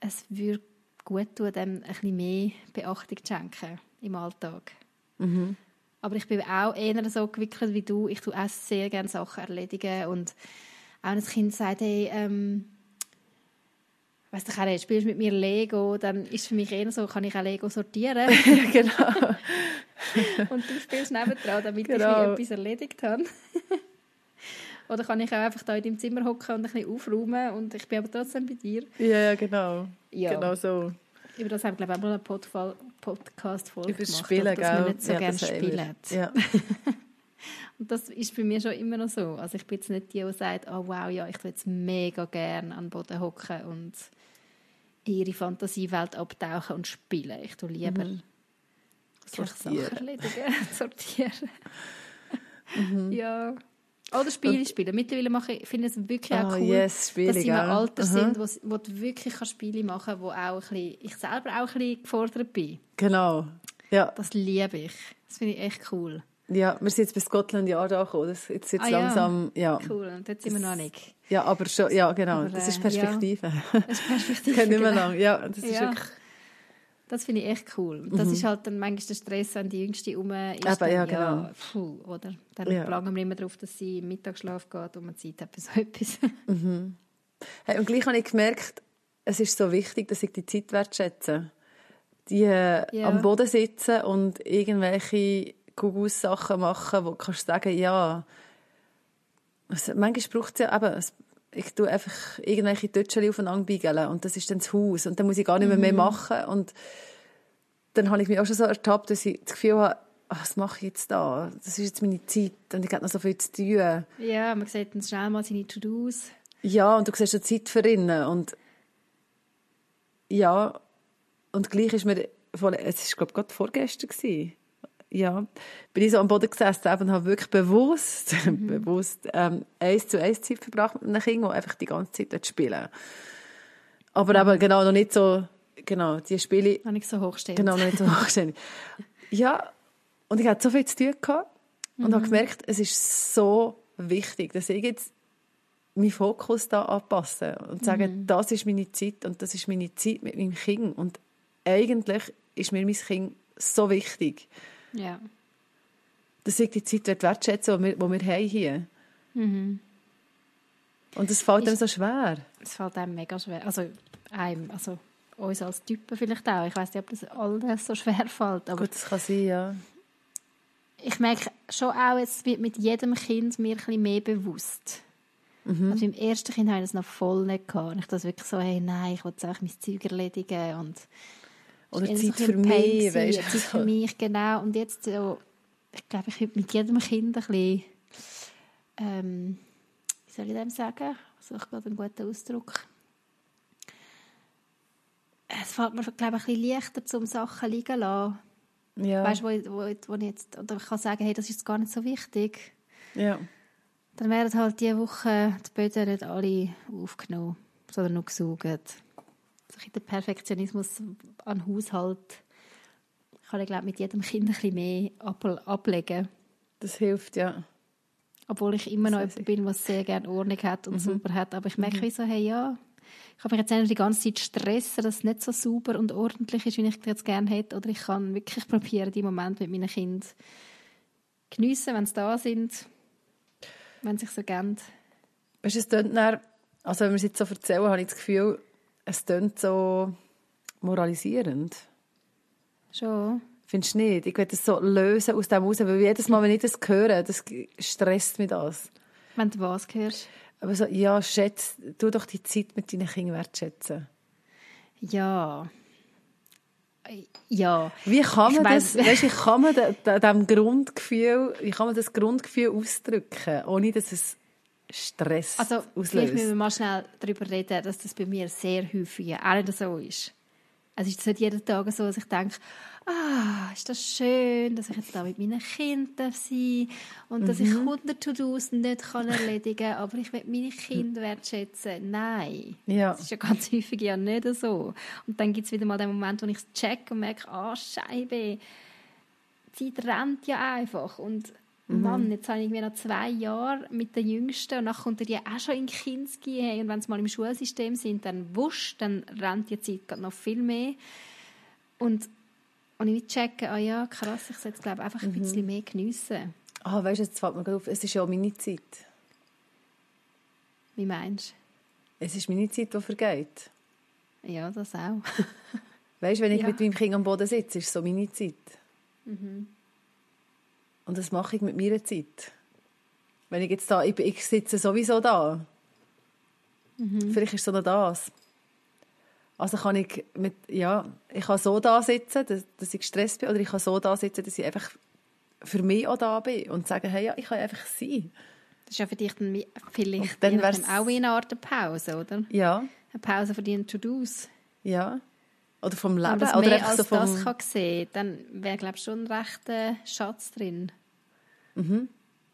es würde gut tun, dem ein bisschen mehr Beachtung zu schenken im Alltag. Mhm. Aber ich bin auch eher so gewickelt wie du. Ich tue auch sehr gerne Sachen erledigen. Und auch ein Kind sagt, hey, ähm, weißt du, auch, spielst mit mir Lego, dann ist es für mich eher so, kann ich auch Lego sortieren. genau. und du spielst nebendran, damit genau. ich etwas erledigt habe. Oder kann ich auch einfach da in deinem Zimmer hocken und ein bisschen aufräumen und ich bin aber trotzdem bei dir. Ja, ja genau. Ja. Genau so. Über das haben wir, glaube ich, auch mal eine Podcast-Folge gemacht. Über das Spielen, dass wir nicht so ja, gerne spielen. Ja. Und das ist bei mir schon immer noch so. Also ich bin jetzt nicht die, die sagt, oh wow, ja, ich würde jetzt mega gerne an den Boden hocken und ihre Fantasiewelt abtauchen und spielen. Ich tue lieber mhm. Sachen erledigen, sortieren. mhm. Ja. Oder Spiele und, spielen. Mittlerweile mache ich, finde ich es wirklich auch oh, cool, yes, Spiele, dass sie im Alter uh -huh. sind, wo, wo du wirklich Spiele machen kannst, wo auch ein bisschen, ich selber auch ein bisschen gefordert bin. Genau, ja. Das liebe ich. Das finde ich echt cool. Ja, wir sind jetzt bei Scotland Yard angekommen. Das, jetzt jetzt ah, langsam, ja. ja. Cool, und jetzt sind wir noch nicht. Ja, aber schon, ja, genau. Aber, das ist Perspektive. Ja, das ist Perspektive. Können nicht mehr genau. lang. Ja, das ist ja. wirklich das finde ich echt cool. Das mhm. ist halt dann manchmal der Stress, wenn die Jüngste um ist. Dann, ja, genau. Ja, puh, oder? Dann ja. planen wir immer darauf, dass sie im Mittagsschlaf geht und man Zeit hat für so etwas. Mhm. Hey, und gleich habe ich gemerkt, es ist so wichtig, dass ich die Zeit wertschätze. Die äh, am Boden sitzen und irgendwelche Gugus-Sachen machen, wo du kannst sagen, ja, also, manchmal braucht es ja eben, ich tue einfach irgendwelche Tötschchen aufeinander biegeln und das ist dann das Haus und dann muss ich gar nicht mehr, mhm. mehr machen und dann habe ich mich auch schon so ertappt, dass ich das Gefühl habe, ach, was mache ich jetzt da? Das ist jetzt meine Zeit und ich habe noch so viel zu tun. Ja, man sieht dann schnell mal seine To-Dos. Ja, und du siehst die Zeit für ihn und ja, und gleich ist mir, es war glaube ich gerade vorgestern gewesen ja, bin ich so am Boden gesessen und habe wirklich bewusst, mhm. bewusst ähm, eins zu eins Zeit verbracht mit einem Kind, das einfach die ganze Zeit dort spielen Aber mhm. eben genau noch nicht so, genau, die Spiele... Noch nicht so hochstehend. Genau, noch nicht so hochstehend. ja, und ich hatte so viel zu tun gehabt und mhm. habe gemerkt, es ist so wichtig, dass ich jetzt meinen Fokus da anpasse und sage, mhm. das ist meine Zeit und das ist meine Zeit mit meinem Kind und eigentlich ist mir mein Kind so wichtig. Ja. Dass ich die Zeit wertschätzen die wir, die wir haben hier mhm. Und es fällt einem so schwer? Es fällt einem mega schwer. Also, einem, also uns als Typen vielleicht auch. Ich weiß nicht, ob das alles so schwer fällt. Aber Gut, das kann sein, ja. Ich merke schon auch, es wird mit jedem Kind mir ein bisschen mehr bewusst. Mhm. Also im ersten Kind habe ich das noch voll nicht gehabt. Und ich das wirklich so, hey, nein, ich will jetzt einfach mein Zeug erledigen und oder Zeit für mich, weißt. Zeit für mich, genau. Und jetzt so, ich glaube, ich mit jedem Kind ein bisschen, ähm, wie soll ich dem sagen? Ich suche gerade einen guten Ausdruck. Es fällt mir, glaube ich, ein bisschen leichter, um Sachen liegen zu lassen. Ja. Weißt du, wo, wo, wo ich jetzt, oder ich kann sagen, hey, das ist gar nicht so wichtig. Ja. Dann werden halt diese Woche die Böden nicht alle aufgenommen, sondern nur gesaugt. Also der Perfektionismus an Haushalt kann ich glaube mit jedem Kind ein bisschen mehr ablegen. Das hilft, ja. Obwohl ich immer noch jemand bin, der sehr gerne Ordnung hat und mhm. sauber hat. Aber ich merke mhm. wie so, hey, ja, ich kann mich jetzt nicht die ganze Zeit stressen, dass es nicht so sauber und ordentlich ist, wie ich es jetzt gerne hätte. Oder ich kann wirklich probieren, die Momente mit meinen Kindern geniessen, wenn sie da sind, wenn sie sich so gern. Weißt du, es dann, also wenn wir es jetzt so erzählen, habe ich das Gefühl, es klingt so moralisierend. Schon. Findest du nicht? Ich will das so lösen aus dem raus, weil jedes Mal, wenn ich das höre, das stresst mich das. Wenn du was hörst? Aber so, ja, schätz, tu doch die Zeit mit deinen Kindern wertschätzen. Ja. Ja. Wie kann man das, weißt, wie kann man dem Grundgefühl, wie kann man das Grundgefühl ausdrücken, ohne dass es Stress also, auslöst? Vielleicht müssen wir mal schnell darüber reden, dass das bei mir sehr häufig auch nicht so ist. Also ist es nicht jeden Tag so, dass ich denke, ah, ist das schön, dass ich jetzt da mit meinen Kindern sein und mhm. dass ich 100 mhm. To-Dos nicht kann erledigen kann, aber ich will meine Kinder wertschätzen. Nein. Ja. Das ist ja ganz häufig ja nicht so. Und dann gibt es wieder mal den Moment, wo ich es check und merke, ah, Scheibe, die Zeit rennt ja einfach und Mhm. Mann, jetzt habe ich irgendwie noch zwei Jahre mit den Jüngsten und dann kommt die auch schon in Kinski hey, und wenn sie mal im Schulsystem sind, dann wusch, dann rennt die Zeit noch viel mehr. Und, und ich checke, ah ja, krass, ich sollte glaube einfach ein mhm. bisschen mehr geniessen. Ah, weißt du, jetzt fällt mir gerade auf, es ist ja auch meine Zeit. Wie meinst du? Es ist meine Zeit, die vergeht. Ja, das auch. weißt du, wenn ich ja. mit meinem Kind am Boden sitze, ist es so meine Zeit. Mhm. Und das mache ich mit meiner Zeit. Wenn ich jetzt da, ich, ich sitze sowieso da. Mhm. Vielleicht ist es so noch das. Also kann ich mit, ja, ich kann so da sitzen, dass, dass ich gestresst bin, oder ich kann so da sitzen, dass ich einfach für mich auch da bin und sagen, hey, ja, ich kann einfach sein. Das ist ja für dich dann vielleicht dann auch eine Art Pause, oder? Ja. Eine Pause von deinen To-Dos. Ja. Oder vom Leben. Wenn oder mehr als so vom... das kann sehen dann wäre, glaube ich, schon ein rechter Schatz drin. Mhm.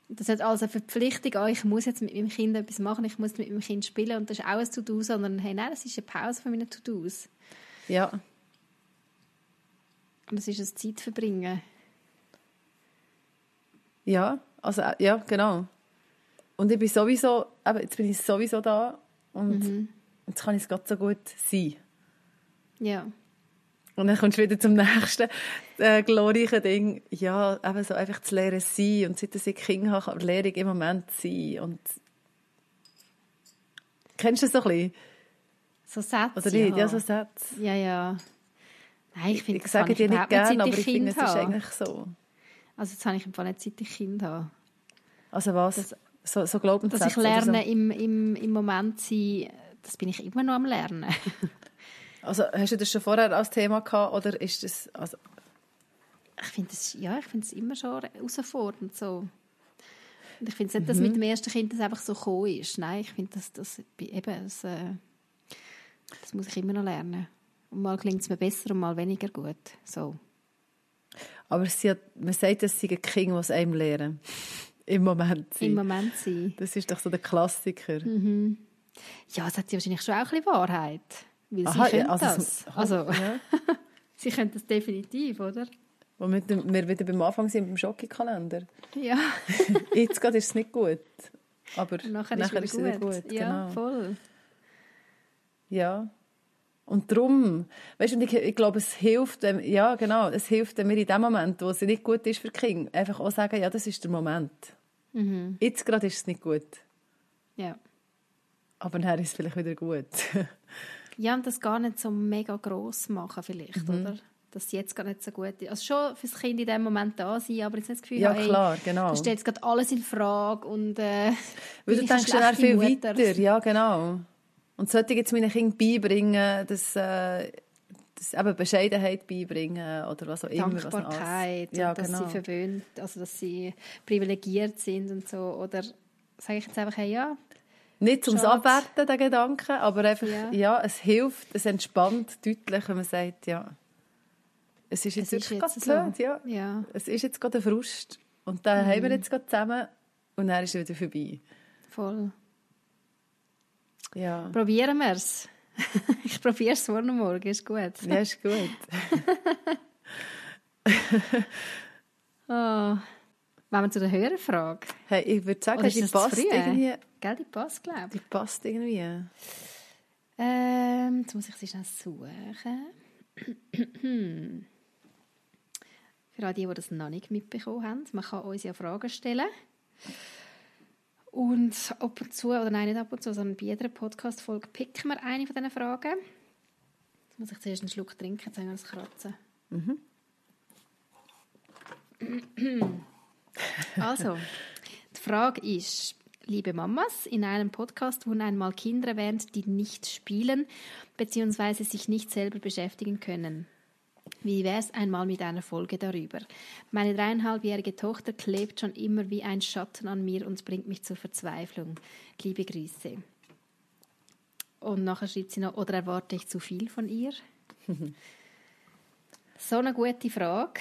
Das hat also eine Verpflichtung, oh, ich muss jetzt mit meinem Kind etwas machen, ich muss mit meinem Kind spielen und das ist auch ein To-Do, sondern hey, nein, das ist eine Pause von meinen To-Dos. Ja. Und das ist ein Zeitverbringen. Ja, also ja, genau. Und ich bin sowieso, eben, jetzt bin ich sowieso da und mhm. jetzt kann ich es gerade so gut sein. Ja. Und dann kommst du wieder zum nächsten äh, glorreichen Ding. Ja, eben so einfach zu lernen sein. Und seit ich Kinder habe, lehre ich im Moment sein. Und Kennst du das so ein bisschen? So Sätze, Oder nicht? Ja, ja so Sätze. Ja, ja. Nein, ich, finde, ich sage dir nicht gerne, aber ich finde, es ist eigentlich so. Also jetzt habe ich im Fall nicht seit ich Kind habe. Also was? Das, so, so Glaubenssätze? Dass ich lerne, so? im, im, im Moment sein, das bin ich immer noch am Lernen. Also hast du das schon vorher als Thema gehabt oder ist das also ich finde es ja, ich finde es immer schon herausfordernd so. Und ich finde nicht, dass mhm. mit dem ersten Kind das einfach so gekommen ist. Nein, ich finde, dass das eben das, äh, das muss ich immer noch lernen. Und mal klingt es mir besser und mal weniger gut. So. Aber sie, man sagt, dass sie ein Kind, was einem lernen. Im Moment sein. Im Moment sein. Das ist doch so der Klassiker. Mhm. Ja, es hat ja wahrscheinlich schon auch ein bisschen Wahrheit. Weil Aha, sie können also, das. Also, ja. sie können das definitiv, oder? Wo wir, wieder beim Anfang sind beim Schocki-Kalender. Ja. Jetzt gerade ist es nicht gut. Aber nachher, nachher ist es wieder gut. gut. Ja, genau. voll. Ja. Und darum, weißt du, ich, ich glaube, es hilft, wenn, ja, genau, es hilft, wenn wir in dem Moment, wo es nicht gut ist für Kinder, einfach auch sagen, ja, das ist der Moment. Mhm. Jetzt gerade ist es nicht gut. Ja. Aber dann ist es vielleicht wieder gut. ja, und das gar nicht so mega gross machen vielleicht, mhm. oder? Dass es jetzt gar nicht so gut ist. Also schon für das Kind in dem Moment da sein, aber jetzt nicht das Gefühl, ja, klar, genau. da steht jetzt gerade alles in Frage und äh, Weil du denkst dann viel Mutter. weiter, ja genau. Und sollte ich jetzt meinen Kindern beibringen, dass... Äh, das eben Bescheidenheit beibringen oder was auch immer. Dankbarkeit, was ja, dass genau. sie verwöhnt, also dass sie privilegiert sind und so. Oder sage ich jetzt einfach, hey, ja, nicht zum Abwerten, der Gedanke, aber einfach, ja. ja. es hilft, es entspannt deutlich, wenn man sagt, ja, es ist jetzt es wirklich gerade blöd, so. ja. ja. Es ist jetzt gerade ein Frust und dann mhm. haben wir jetzt gerade zusammen und dann ist es wieder vorbei. Voll. Ja. Probieren wir es. ich probiere es morgen Morgen, ist gut. Ja, ist gut. oh. Wenn wir zu der Hörerfrage. Hey, ich würde sagen, die passt irgendwie. Gell, die passt, glaube ich. Die passt irgendwie. Ähm, jetzt muss ich sie schnell suchen. Für alle die, die das noch nicht mitbekommen haben, man kann uns ja Fragen stellen. Und ab und zu, oder nein, nicht ab und zu, sondern bei jeder Podcast-Folge picken wir eine von diesen Fragen. Jetzt muss ich zuerst einen Schluck trinken, jetzt haben wir das Kratzen. Mhm. Also, die Frage ist, liebe Mamas, in einem Podcast wurden einmal Kinder erwähnt, die nicht spielen bzw. sich nicht selber beschäftigen können. Wie wäre es einmal mit einer Folge darüber? Meine dreieinhalbjährige Tochter klebt schon immer wie ein Schatten an mir und bringt mich zur Verzweiflung. Liebe Grüße. Und nachher schreibt sie noch, oder erwarte ich zu viel von ihr? so eine gute Frage.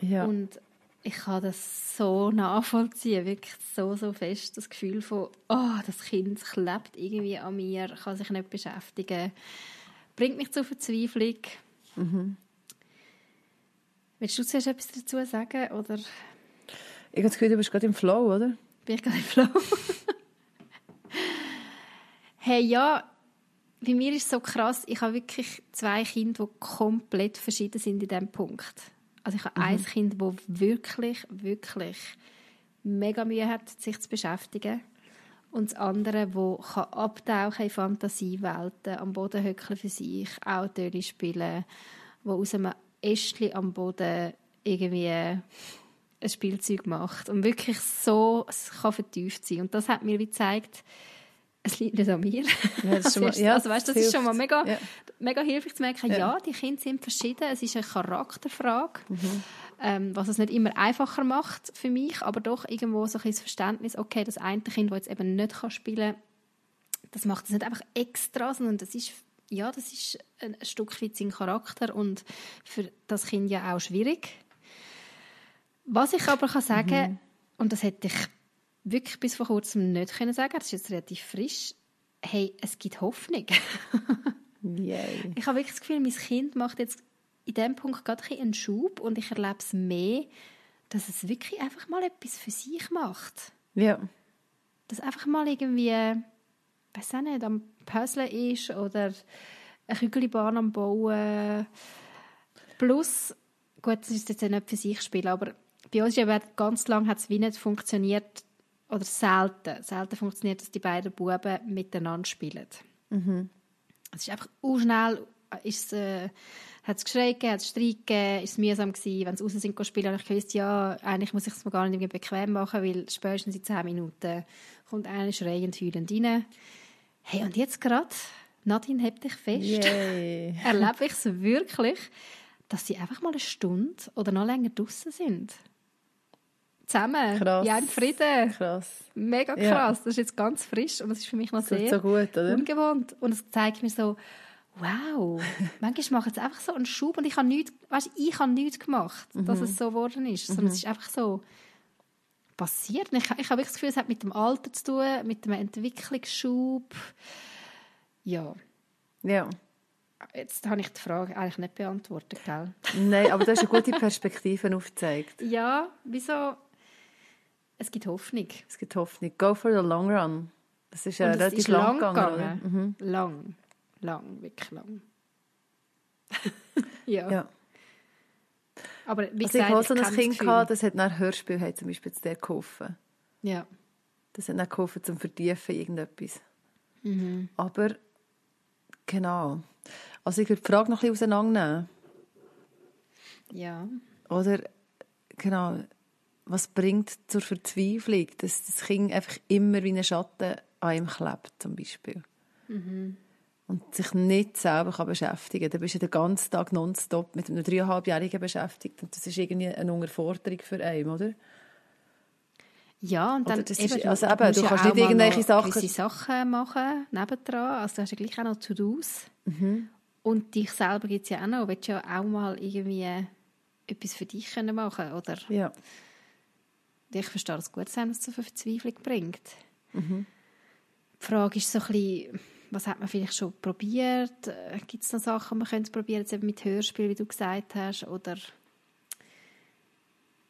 Ja. Und ich kann das so nachvollziehen, wirklich so, so fest, das Gefühl von, oh, das Kind klebt irgendwie an mir, kann sich nicht beschäftigen, bringt mich zur Verzweiflung. Mhm. Willst du zuerst etwas dazu sagen, oder? Ich habe das Gefühl, du bist gerade im Flow, oder? Bin ich gerade im Flow? hey, ja, bei mir ist es so krass, ich habe wirklich zwei Kinder, die komplett verschieden sind in diesem Punkt. Also ich habe mhm. ein Kind, das wirklich, wirklich mega Mühe hat, sich zu beschäftigen. Und das andere, das kann abtauchen in Fantasiewelten, am Boden hückeln für sich, auch Töne spielen, wo aus einem Ästchen am Boden irgendwie ein Spielzeug macht. Und wirklich so, es kann vertieft sein. Und das hat mir wie gezeigt, es liegt nicht an mir. Ja, das, mal, ja, also, weißt, das ist schon mal mega, ja. mega hilfreich zu merken, ja. ja. die Kinder sind verschieden, es ist eine Charakterfrage, mhm. ähm, was es nicht immer einfacher macht für mich, aber doch irgendwo so ein das Verständnis, okay, das eine Kind, das jetzt eben nicht kann spielen kann, das macht es nicht einfach extra, sondern das ist, ja, das ist ein Stück weit sein Charakter und für das Kind ja auch schwierig. Was ich aber kann sagen, mhm. und das hätte ich wirklich bis vor kurzem nicht können sagen. Das ist jetzt relativ frisch. Hey, es gibt Hoffnung. Yay. Ich habe wirklich das Gefühl, mein Kind macht jetzt in diesem Punkt gerade einen Schub und ich erlebe es mehr, dass es wirklich einfach mal etwas für sich macht. Ja. Dass einfach mal irgendwie, weiß auch nicht, am Puzzle ist oder eine Kügelbahn am Bauen. Plus, gut, das ist jetzt nicht für sich spielen, aber bei uns eben ganz lange hat es wie nicht funktioniert, oder selten, selten funktioniert, dass die beiden Buben miteinander spielen. Mhm. Es ist einfach schnell, ist, äh, hat es geschrien, hat es Streit gegeben, ist es mühsam gewesen, wenn sie raus sind spielen, und ich wusste, ja, eigentlich muss ich es mir gar nicht bequem machen, weil spätestens in zehn Minuten kommt einer schreiend, heulend rein. Hey, und jetzt gerade, Nadine, hebt dich fest, Yay. erlebe ich es wirklich, dass sie einfach mal eine Stunde oder noch länger draußen sind zusammen. Krass. Ja, in Frieden. Krass. Mega krass. Ja. Das ist jetzt ganz frisch und das ist für mich noch sehr so gut, ungewohnt. Und es zeigt mir so, wow, manchmal macht es einfach so einen Schub und ich habe nichts, weißt, ich habe nichts gemacht, mhm. dass es so geworden ist, sondern mhm. es ist einfach so passiert. ich, ich habe wirklich das Gefühl, es hat mit dem Alter zu tun, mit dem Entwicklungsschub. Ja. Ja. Jetzt habe ich die Frage eigentlich nicht beantwortet, gell? Nein, aber du hast eine gute Perspektive aufgezeigt. Ja, wieso es gibt Hoffnung. Es gibt Hoffnung. Go for the long run. Das ist ja relativ ist lang, lang gegangen. Mhm. Lang. Lang, wirklich lang. ja. ja. Aber wie also gesagt, ich hatte so ein Kind, gehabt, das hat nach Hörspiel hat zum Beispiel zu dir geholfen. Ja. Das hat dann geholfen zum Vertiefen irgendetwas. Mhm. Aber genau. Also ich würde die Frage noch ein bisschen auseinandernehmen. Ja. Oder, genau, was bringt zur Verzweiflung, dass das Kind einfach immer wie ein Schatten an ihm klebt, zum Beispiel. Mhm. Und sich nicht selber kann beschäftigen kann. Dann bist du den ganzen Tag nonstop mit einem dreieinhalbjährigen beschäftigt. Und das ist irgendwie eine Unterforderung für einen, oder? Ja, und dann das eben, ist, also eben, du, du kannst ja nicht irgendwelche Sachen... Sachen machen, nebendran. Also du hast ja gleich auch noch To-Dos. Mhm. Und dich selber gibt es ja auch noch. Du willst ja auch mal irgendwie etwas für dich machen oder Ja. Ich verstehe das gut, dass es zu Verzweiflung bringt. Mhm. Die Frage ist so ein bisschen, was hat man vielleicht schon probiert? Äh, gibt es noch Sachen, man könnte probieren, jetzt eben mit Hörspiel, wie du gesagt hast, oder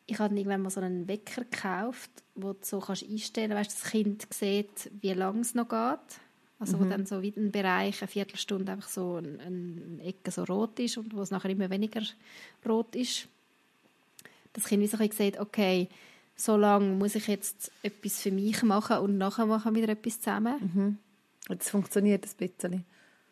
ich habe irgendwann mal so einen Wecker gekauft, wo du so kannst einstellen kannst, das Kind sieht, wie lange es noch geht. Also mhm. wo dann so wie ein Bereich, eine Viertelstunde einfach so eine, eine Ecke so rot ist und wo es nachher immer weniger rot ist. Das Kind wie so ein sieht, okay, so lange muss ich jetzt etwas für mich machen und nachher machen wir wieder etwas zusammen. Mhm. Jetzt funktioniert das ein bisschen.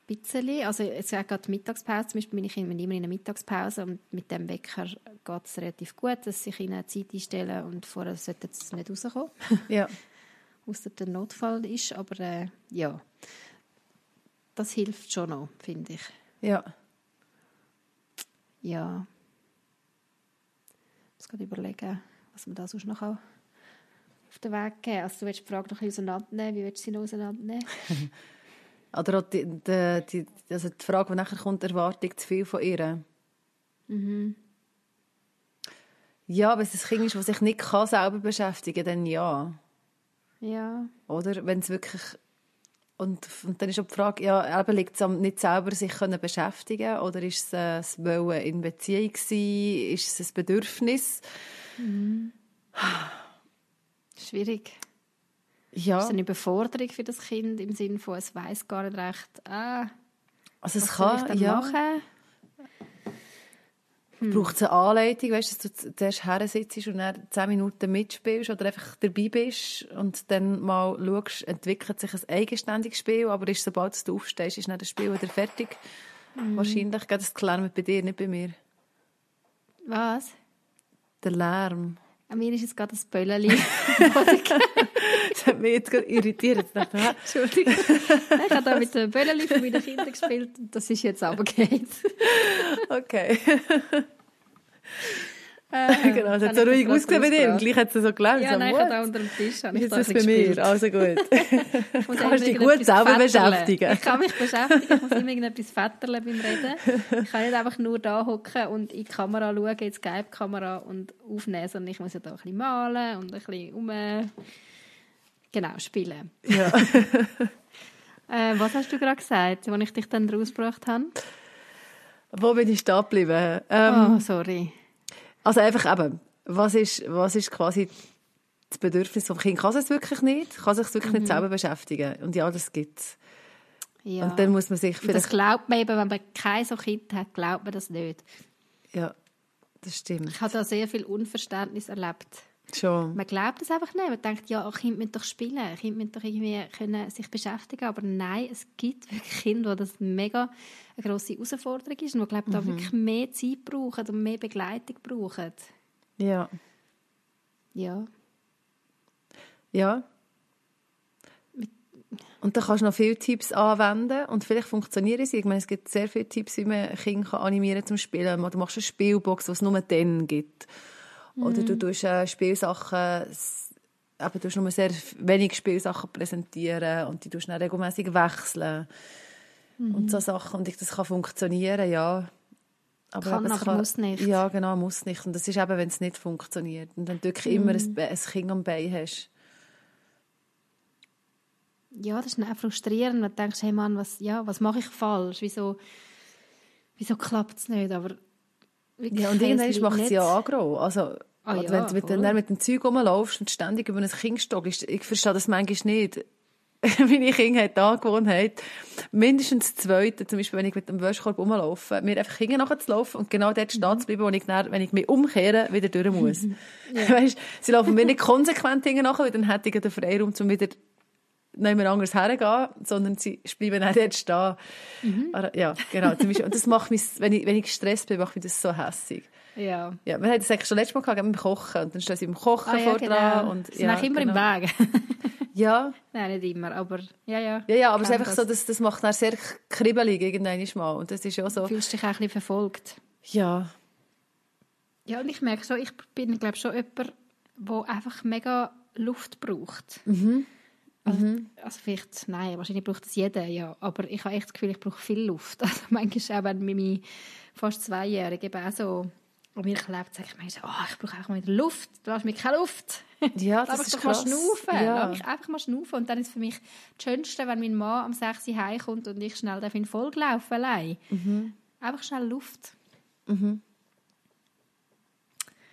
bisschen. Also jetzt auch gerade die Mittagspause, zum Beispiel bin ich immer in einer Mittagspause und mit dem Wecker geht es relativ gut, dass ich ihnen eine Zeit einstelle und vorher sollte es nicht rauskommen. Ja. Außer der Notfall ist, aber äh, ja, das hilft schon noch, finde ich. Ja. Ja. Ich muss gerade überlegen, was man da sonst noch auf den Weg geben Also du willst die Frage noch ein bisschen auseinandernehmen. Wie willst du sie noch auseinandernehmen? Oder auch die, die, die, also die Frage, die nachher kommt, Erwartung zu viel von ihr. Mhm. Ja, wenn es ein Kind ist, das sich nicht kann, selber beschäftigen kann, dann ja. Ja. Oder? Wenn es wirklich... Und, und dann ist auch die Frage, ja, eben liegt es am nicht selber sich können beschäftigen oder ist es äh, das Wollen in Beziehung sein? Ist es ein Bedürfnis? Mhm. Schwierig. Ja. Ist es eine Überforderung für das Kind im Sinne von, es weiß gar nicht recht, ah, also es was kann, soll ich ja. machen? Hm. Braucht es eine Anleitung, weißt, dass du zuerst her sitzt und dann zehn Minuten mitspielst oder einfach dabei bist und dann mal schaust, entwickelt sich ein eigenständiges Spiel, aber ist, sobald du aufstehst, ist dann das Spiel wieder fertig. Mhm. Wahrscheinlich geht das Lärm bei dir, nicht bei mir. Was? Der Lärm. An mir ist jetzt gerade das Böllchen. das hat mich jetzt gerade irritiert. Dachte ich, Entschuldigung. ich habe da mit dem Böllchen von meinen Kindern gespielt und das ist jetzt aber geht. okay. Äh, genau, es hat so ruhig ausgesehen bei dir. Gleich hat es so gelernt. Ja, so, nein, ich habe da unter dem Tisch. Jetzt ist es bei mir. Also gut. du kannst dich gut selber beschäftigen. Ich kann mich beschäftigen. Ich muss immer irgendetwas fetterlen beim Reden. Ich kann nicht einfach nur da hocken und in die Kamera schauen, in die Skype-Kamera und aufnehmen, sondern ich muss ja da ein bisschen malen und ein bisschen um... Genau, spielen. Ja. äh, was hast du gerade gesagt, als ich dich dann rausgebracht habe? Wo bin ich stehen geblieben? Ähm, oh, sorry. Also einfach eben, was ist, was ist quasi das Bedürfnis vom Kind? Kann es wirklich nicht? Kann sich wirklich mhm. nicht selber beschäftigen? Und ja, das gibt es. Ja. Und dann muss man sich vielleicht... das glaubt man eben, wenn man kein so Kind hat, glaubt man das nicht. Ja, das stimmt. Ich habe da sehr viel Unverständnis erlebt. Schon. Man glaubt das einfach nicht. Man denkt, ja, Kinder müssen doch spielen, Kinder müssen doch irgendwie können sich beschäftigen Aber nein, es gibt wirklich Kinder, wo das mega eine grosse Herausforderung ist und die, glaube ich, mhm. wirklich mehr Zeit brauchen und mehr Begleitung brauchen. Ja. Ja. Ja. Und da kannst du noch viele Tipps anwenden und vielleicht funktionieren sie. Ich meine, es gibt sehr viele Tipps, wie man Kinder animieren zum Spielen. Du machst eine Spielbox, die es nur dann gibt. Oder du mhm. tust äh, Spielsachen, eben, du nur sehr wenig Spielsachen präsentieren und die tust dann regelmäßig wechseln. Mhm. Und so Sachen. Und das kann funktionieren, ja. Aber kann, aber muss nicht. Ja, genau, muss nicht. Und das ist eben, wenn es nicht funktioniert. Und dann du wirklich mhm. immer ein, ein Kind am Bein hast. Ja, das ist dann auch frustrierend, wenn du denkst, hey Mann, was, ja, was mache ich falsch? Wieso, wieso klappt es nicht? Aber ja, und irgendwann macht es ja aggro. Also, ah, ja, wenn du mit, dann mit dem Zeug rumlaufst und ständig über ein Kind stockst, ich verstehe das manchmal nicht. Meine Kinder haben die Angewohnheit, mindestens zweite, zum Beispiel, wenn ich mit dem Wäschkorb rumlaufe, mir einfach hinten nachzulaufen und genau dort stehen zu bleiben, wo ich dann, wenn ich mich umkehre, wieder durch muss. ja. weißt, sie laufen mir nicht konsequent hinten nach, weil dann hätte ich den Freiraum, um wieder nicht mehr anders hergehen, sondern sie bleiben auch dort stehen. Mhm. Ja, genau. Und das macht mich, wenn ich, wenn ich gestresst bin, macht mich das so hässlich. Ja. ja. Wir hatten das eigentlich schon letztes Mal gehabt, beim Kochen. Und dann stehen sie beim Kochen ah, ja, vor genau. dran. Und, sie ja, sind immer genau. im Weg. ja. Nein, nicht immer, aber ja, ja. Ja, ja, aber es ist einfach das. so, dass, das macht dann sehr kribbelig irgendwann mal. Und das ist ja so. Du fühlst dich auch ein bisschen verfolgt. Ja. Ja, und ich merke schon, ich bin, glaube schon jemand, der einfach mega Luft braucht. Mhm. Also, mhm. also vielleicht, nein, wahrscheinlich braucht das jeder, ja. Aber ich habe echt das Gefühl, ich brauche viel Luft. Also manchmal auch, wenn meine fast Zweijährige eben auch so an mir klebt, sage ich mir so, oh, ich brauche einfach mal wieder Luft. Du hast mir keine Luft. Ja, das ist krass. mal schnaufen. Ja. Lass mich einfach mal schnaufen. Und dann ist es für mich das Schönste, wenn mein Mann am 6 Uhr heimkommt und ich schnell in Folge laufen allein. Mhm. Einfach schnell Luft. Mhm.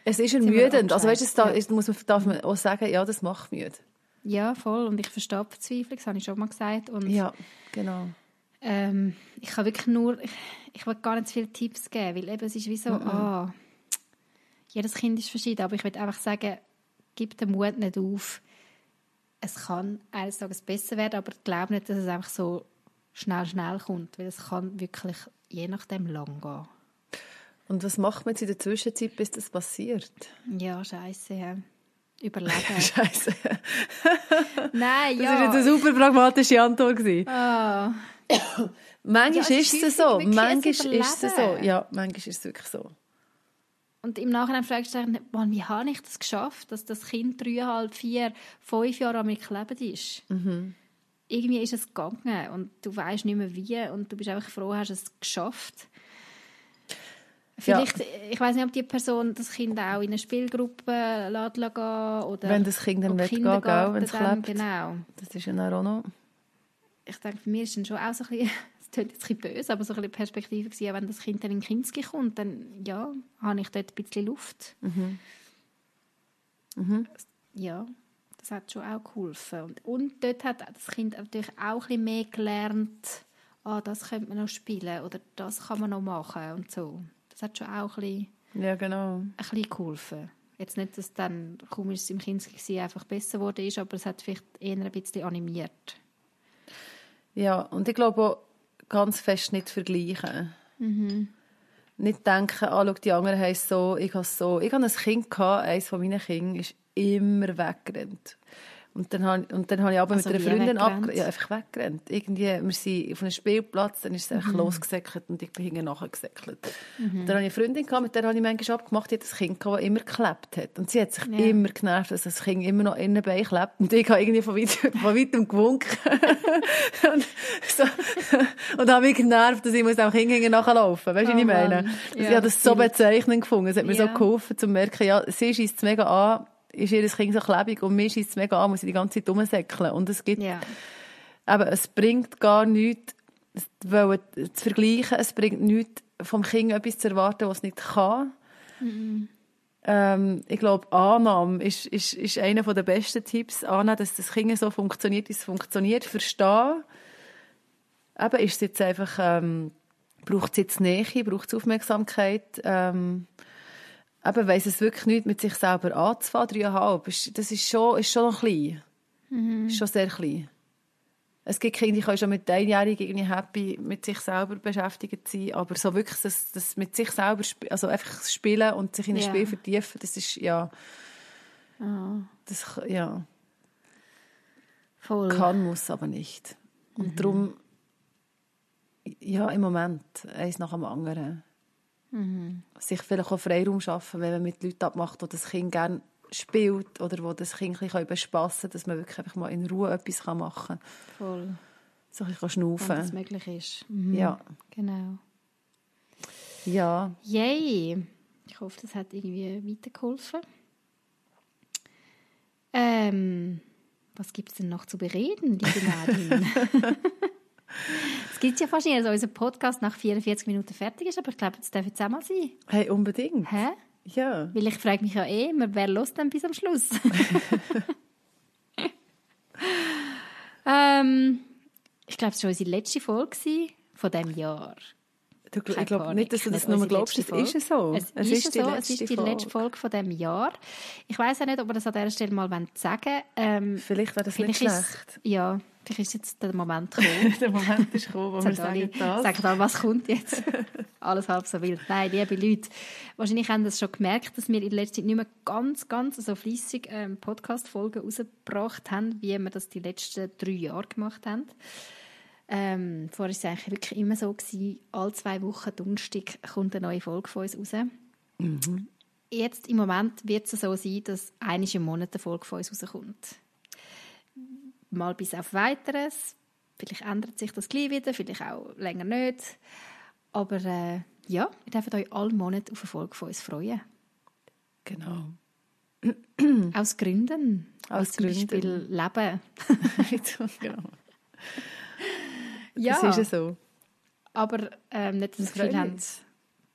Es ist ermüdend. Also weißt du, da ist, muss man, darf man auch sagen, ja, das macht müde. Ja, voll. Und ich verstehe die Verzweiflung, das habe ich schon mal gesagt. Und, ja, genau. Ähm, ich kann wirklich nur, ich, ich will gar nicht zu viele Tipps geben, weil eben es ist wie so. Oh, jedes Kind ist verschieden, aber ich würde einfach sagen, gib den Mut nicht auf. Es kann eines Tages besser werden, aber glaube nicht, dass es einfach so schnell, schnell kommt, weil es kann wirklich je nachdem lang gehen. Und was macht man jetzt in der Zwischenzeit, bis das passiert? Ja, scheiße. Ja. Überleben. scheiße. Nein, ja. Das war jetzt eine super pragmatische Antwort. Oh. manchmal ja, ist es so. Manchmal ist es so. Ja, manchmal ist es wirklich so. Und im Nachhinein fragst du dich, wie habe ich das geschafft, dass das Kind dreieinhalb, vier, fünf Jahre an mir geklebt ist? Mhm. Irgendwie ist es gegangen und du weißt nicht mehr wie und du bist einfach froh, hast es geschafft. Vielleicht, ja. ich weiß nicht, ob die Person das Kind auch in eine Spielgruppe lässt gehen oder Wenn das Kind dann gehen will, wenn es klebt. Genau. Das ist ja auch noch... Ich denke, für mich ist es schon auch so ein bisschen, das klingt jetzt ein bisschen böse, aber so ein bisschen Perspektive gewesen, wenn das Kind dann in Kinski kommt, dann, ja, habe ich dort ein bisschen Luft. Mhm. Mhm. Ja, das hat schon auch geholfen. Und, und dort hat das Kind natürlich auch ein bisschen mehr gelernt, ah, das könnte man noch spielen oder das kann man noch machen und so. Das hat schon auch ein bisschen, ja, genau. ein bisschen geholfen. Jetzt nicht, dass dann, kaum ist es im Kinski einfach besser geworden ist, aber es hat vielleicht eher ein bisschen animiert. Ja, und ich glaube auch ganz fest nicht vergleichen. Mhm. Nicht denken, ah, schau, die anderen haben es so, ich habe es so. Ich hatte ein Kind, gehabt, eines von meinen Kindern ist immer weggerannt. Und dann habe, und dann habe ich aber also mit einer Freundin ab, ja, einfach weggerannt. Irgendwie, wir sind auf einem Spielplatz, dann ist es einfach mhm. losgesäckelt und ich bin hinten nachher gesäckelt. Mhm. Dann habe ich eine Freundin gehabt, mit der habe ich manchmal abgemacht, die hat ein Kind gehabt, das immer geklebt hat. Und sie hat sich ja. immer genervt, dass das Kind immer noch innen bei klebt. Und ich habe irgendwie von, weit, von weitem gewunken. und, so, und habe mich genervt, dass ich muss dem Kind hinten nachlaufen. Weißt du, oh, was ich meine? Also ja, ich habe das so bezeichnend gefunden. Es hat mir ja. so geholfen, zu merken, ja, sie schießt es mega an, ist ihr Kind so klebig und mir schießt es mega an, muss ich die ganze Zeit rumsäckeln. Und es gibt, ja. aber es bringt gar nichts, zu vergleichen, es bringt nichts, vom Kind etwas zu erwarten, was es nicht kann. Mhm. Ähm, ich glaube, Annahme ist, ist, ist einer der besten Tipps. Annehmen, dass das Kind so funktioniert, wie es funktioniert. Verstehen. Eben, ist jetzt einfach, ähm, braucht es jetzt Nähe, braucht es Aufmerksamkeit, ähm, eben weiss es wirklich nicht mit sich selber anzufangen, dreieinhalb, das ist schon, ist schon noch klein. Mhm. Ist schon sehr klein. Es gibt Kinder, die können schon mit einjährigen irgendwie happy mit sich selber beschäftigt sein, aber so wirklich das, das mit sich selber, also einfach spielen und sich in ein ja. Spiel vertiefen, das ist, ja, oh. das, ja, Voll. kann, muss aber nicht. Und mhm. darum, ja, im Moment, eins nach dem anderen. Mhm. Sich vielleicht auch Freiraum schaffen, wenn man mit Leuten abmacht, die das Kind gerne spielt oder wo das Kind ein bisschen bespassen kann, dass man wirklich einfach mal in Ruhe etwas machen kann. Voll. So ein bisschen schnaufen. Wenn das möglich ist. Mhm. Ja. Genau. Ja. Yay. Ich hoffe, das hat irgendwie weitergeholfen. Ähm, was gibt es denn noch zu bereden, liebe Nadine? Es gibt ja fast nicht, dass unser Podcast nach 44 Minuten fertig ist, aber ich glaube, das darf jetzt auch mal sein. Hey, unbedingt. Hä? Ja. Weil ich frage mich ja eh immer, wer los denn bis am Schluss? ähm, ich glaube, es war unsere letzte Folge von diesem Jahr. Du, ich glaube nicht, dass du das nur glaubst, es ist so. Es, es ist, ist so, es ist die Folge. letzte Folge von diesem Jahr. Ich weiß auch nicht, ob wir das an dieser Stelle mal sagen wollen. Ähm, vielleicht wäre das nicht schlecht. Ist, ja, vielleicht ist jetzt der Moment gekommen. der Moment ist gekommen, wo wir sagen das. Sagen dann, was kommt jetzt? Alles halb so wild. Nein, liebe Leute, wahrscheinlich haben das schon gemerkt, dass wir in letzter Zeit nicht mehr ganz, ganz so fließig ähm, Podcast-Folgen rausgebracht haben, wie wir das die letzten drei Jahre gemacht haben. Ähm, vorher war es eigentlich wirklich immer so, gewesen, alle zwei Wochen Donnerstag kommt eine neue Folge von uns raus. Mhm. Jetzt im Moment wird es so sein, dass einmal im Monat eine Folge von uns rauskommt. Mal bis auf Weiteres. Vielleicht ändert sich das gleich wieder, vielleicht auch länger nicht. Aber äh, ja, ihr dürft euch alle Monate auf eine Folge von uns freuen. Genau. Aus Gründen. Aus Gründen. Zum Beispiel Leben. genau. Ja. Das ist ja so. Aber ähm, nicht, dass das Gefühl haben,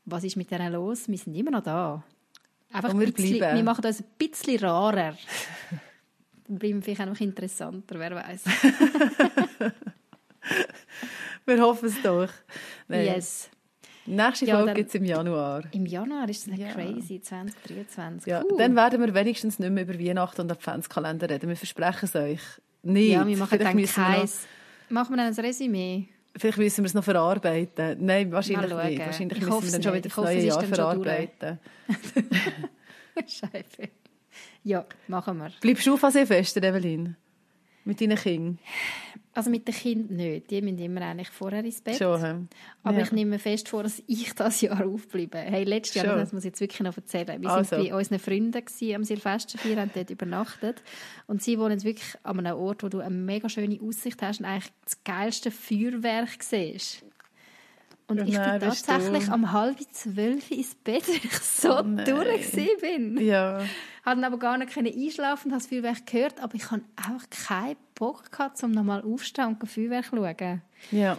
was ist mit denen los? Wir sind immer noch da. Einfach wir, ein bisschen, wir machen uns ein bisschen rarer. Dann bleiben wir vielleicht auch noch interessanter, wer weiß. wir hoffen es doch. Nein. Yes. Nächste ja, Folge gibt es im Januar. Im Januar ist es ja. crazy, 2023. Ja, uh. Dann werden wir wenigstens nicht mehr über Weihnachten und Adventskalender reden. Wir versprechen es euch. Nicht. Ja, wir machen Vielleicht dann keins Machen wir dann ein Resümee? Vielleicht müssen wir es noch verarbeiten. Nein, wahrscheinlich nicht. Wahrscheinlich ich müssen wir dann schon wieder das neue Jahr verarbeiten. Scheiße. Ja, machen wir. Bleibst du auf Silvester, Evelyn? Mit deinen Kindern? Also mit den Kindern nicht. Die müssen immer eigentlich vorher ins Bett. Schon, he? Aber ja. ich nehme fest vor, dass ich das Jahr aufbleibe. Hey, letztes Jahr, Schon. das muss ich jetzt wirklich noch erzählen. Wir also. bei unseren Freunden am Silvesterfeier, haben dort übernachtet. Und sie wohnen wirklich an einem Ort, wo du eine mega schöne Aussicht hast und eigentlich das geilste Feuerwerk siehst. Und ich bin tatsächlich du. um halb zwölf ins Bett, weil ich so oh durch bin. Ja. Hatte aber gar nicht einschlafen und habe das Feuerwerk gehört, aber ich hatte einfach keinen Bock gehabt, um nochmal aufzustehen und Feuerwerk zu schauen. Ja.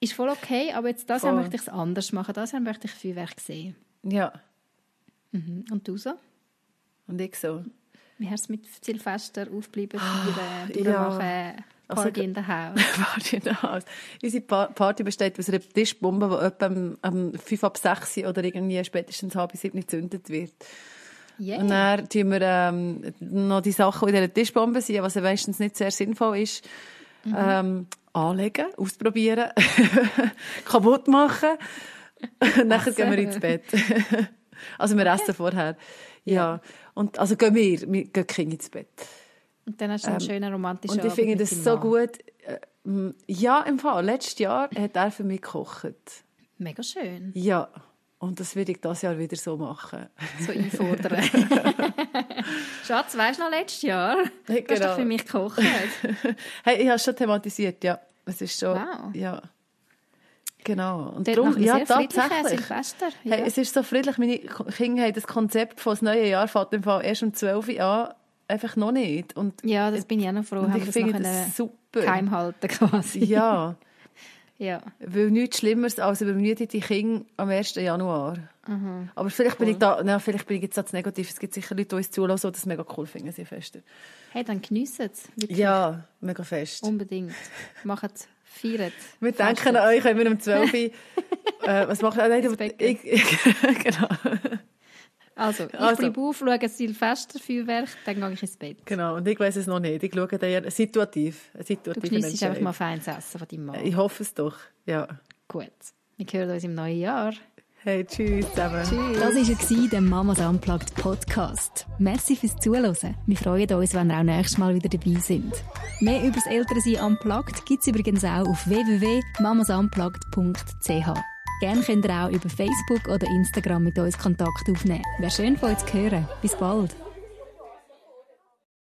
Ist voll okay, aber jetzt das Jahr möchte ich es anders machen. Das Jahr möchte ich Feuerwerk sehen. Ja. Mhm. Und du so? Und ich so. Wie hast du mit Silvester aufbleiben, feiern, durchmachen? Ja. Also, Party in the House. Party in the House. Unsere Party besteht aus einer Tischbombe, die etwa am, am 5 ab 6 oder irgendwie spätestens halb 7 gezündet wird. Yeah. Und dann tun wir ähm, noch die Sachen, die in dieser Tischbombe sind, was ja meistens nicht sehr sinnvoll ist, mhm. ähm, anlegen, ausprobieren, kaputt machen. und nachher gehen wir ins Bett. also wir okay. essen vorher. Ja. ja. Und also gehen wir, wir gehen ins Bett. Und dann hast du einen ähm, schönen romantischen Und ich finde das so gut. Äh, ja, im Fall. Letztes Jahr hat er für mich gekocht. Mega schön. Ja. Und das würde ich dieses Jahr wieder so machen. So einfordern. Schatz, weißt du noch letztes Jahr? Du genau. hast doch für mich gekocht. hey, ich habe es schon thematisiert, ja. Es ist schon, wow. ja. Genau. Und darum, ja, tatsächlich. Silvester. Ja. Hey, es ist so friedlich. Meine Kinder haben das Konzept von das neue Jahr fängt im Fall erst um 12 Uhr an einfach noch nicht. Und ja, das bin ich auch noch froh. Und ich finde das super. Geheim halten quasi. Ja. ja. Weil nichts Schlimmeres als übermüdete Kinder am 1. Januar. Mhm. Aber vielleicht cool. bin ich da, na, vielleicht bin ich jetzt das negativ. Es gibt sicher Leute, die uns zulassen, die das mega cool finden, sie fester. Hey, dann geniessen es. Ja, mega fest. Unbedingt. Macht es. Feiert. Wir denken an euch, wenn wir um 12 Uhr, äh, was machen wir? Nein, ich, ich, genau. Also, ich also. bleibe auf, schaue ein Silvesterfeuerwerk, dann gehe ich ins Bett. Genau, und ich weiß es noch nicht. Ich schaue dann situativ. situativ du genießt einfach mal feines Essen von deinem Mann. Ich hoffe es doch, ja. Gut, wir hören uns im neuen Jahr. Hey, tschüss zusammen. Tschüss. Das war er, der Mamas Unplugged Podcast. Merci fürs Zuhören. Wir freuen uns, wenn ihr auch nächstes Mal wieder dabei sind. Mehr über das Elternsein Unplugged gibt es übrigens auch auf www.mamasunplugged.ch. Gerne könnt ihr auch über Facebook oder Instagram mit uns Kontakt aufnehmen. Wäre schön von euch zu hören. Bis bald.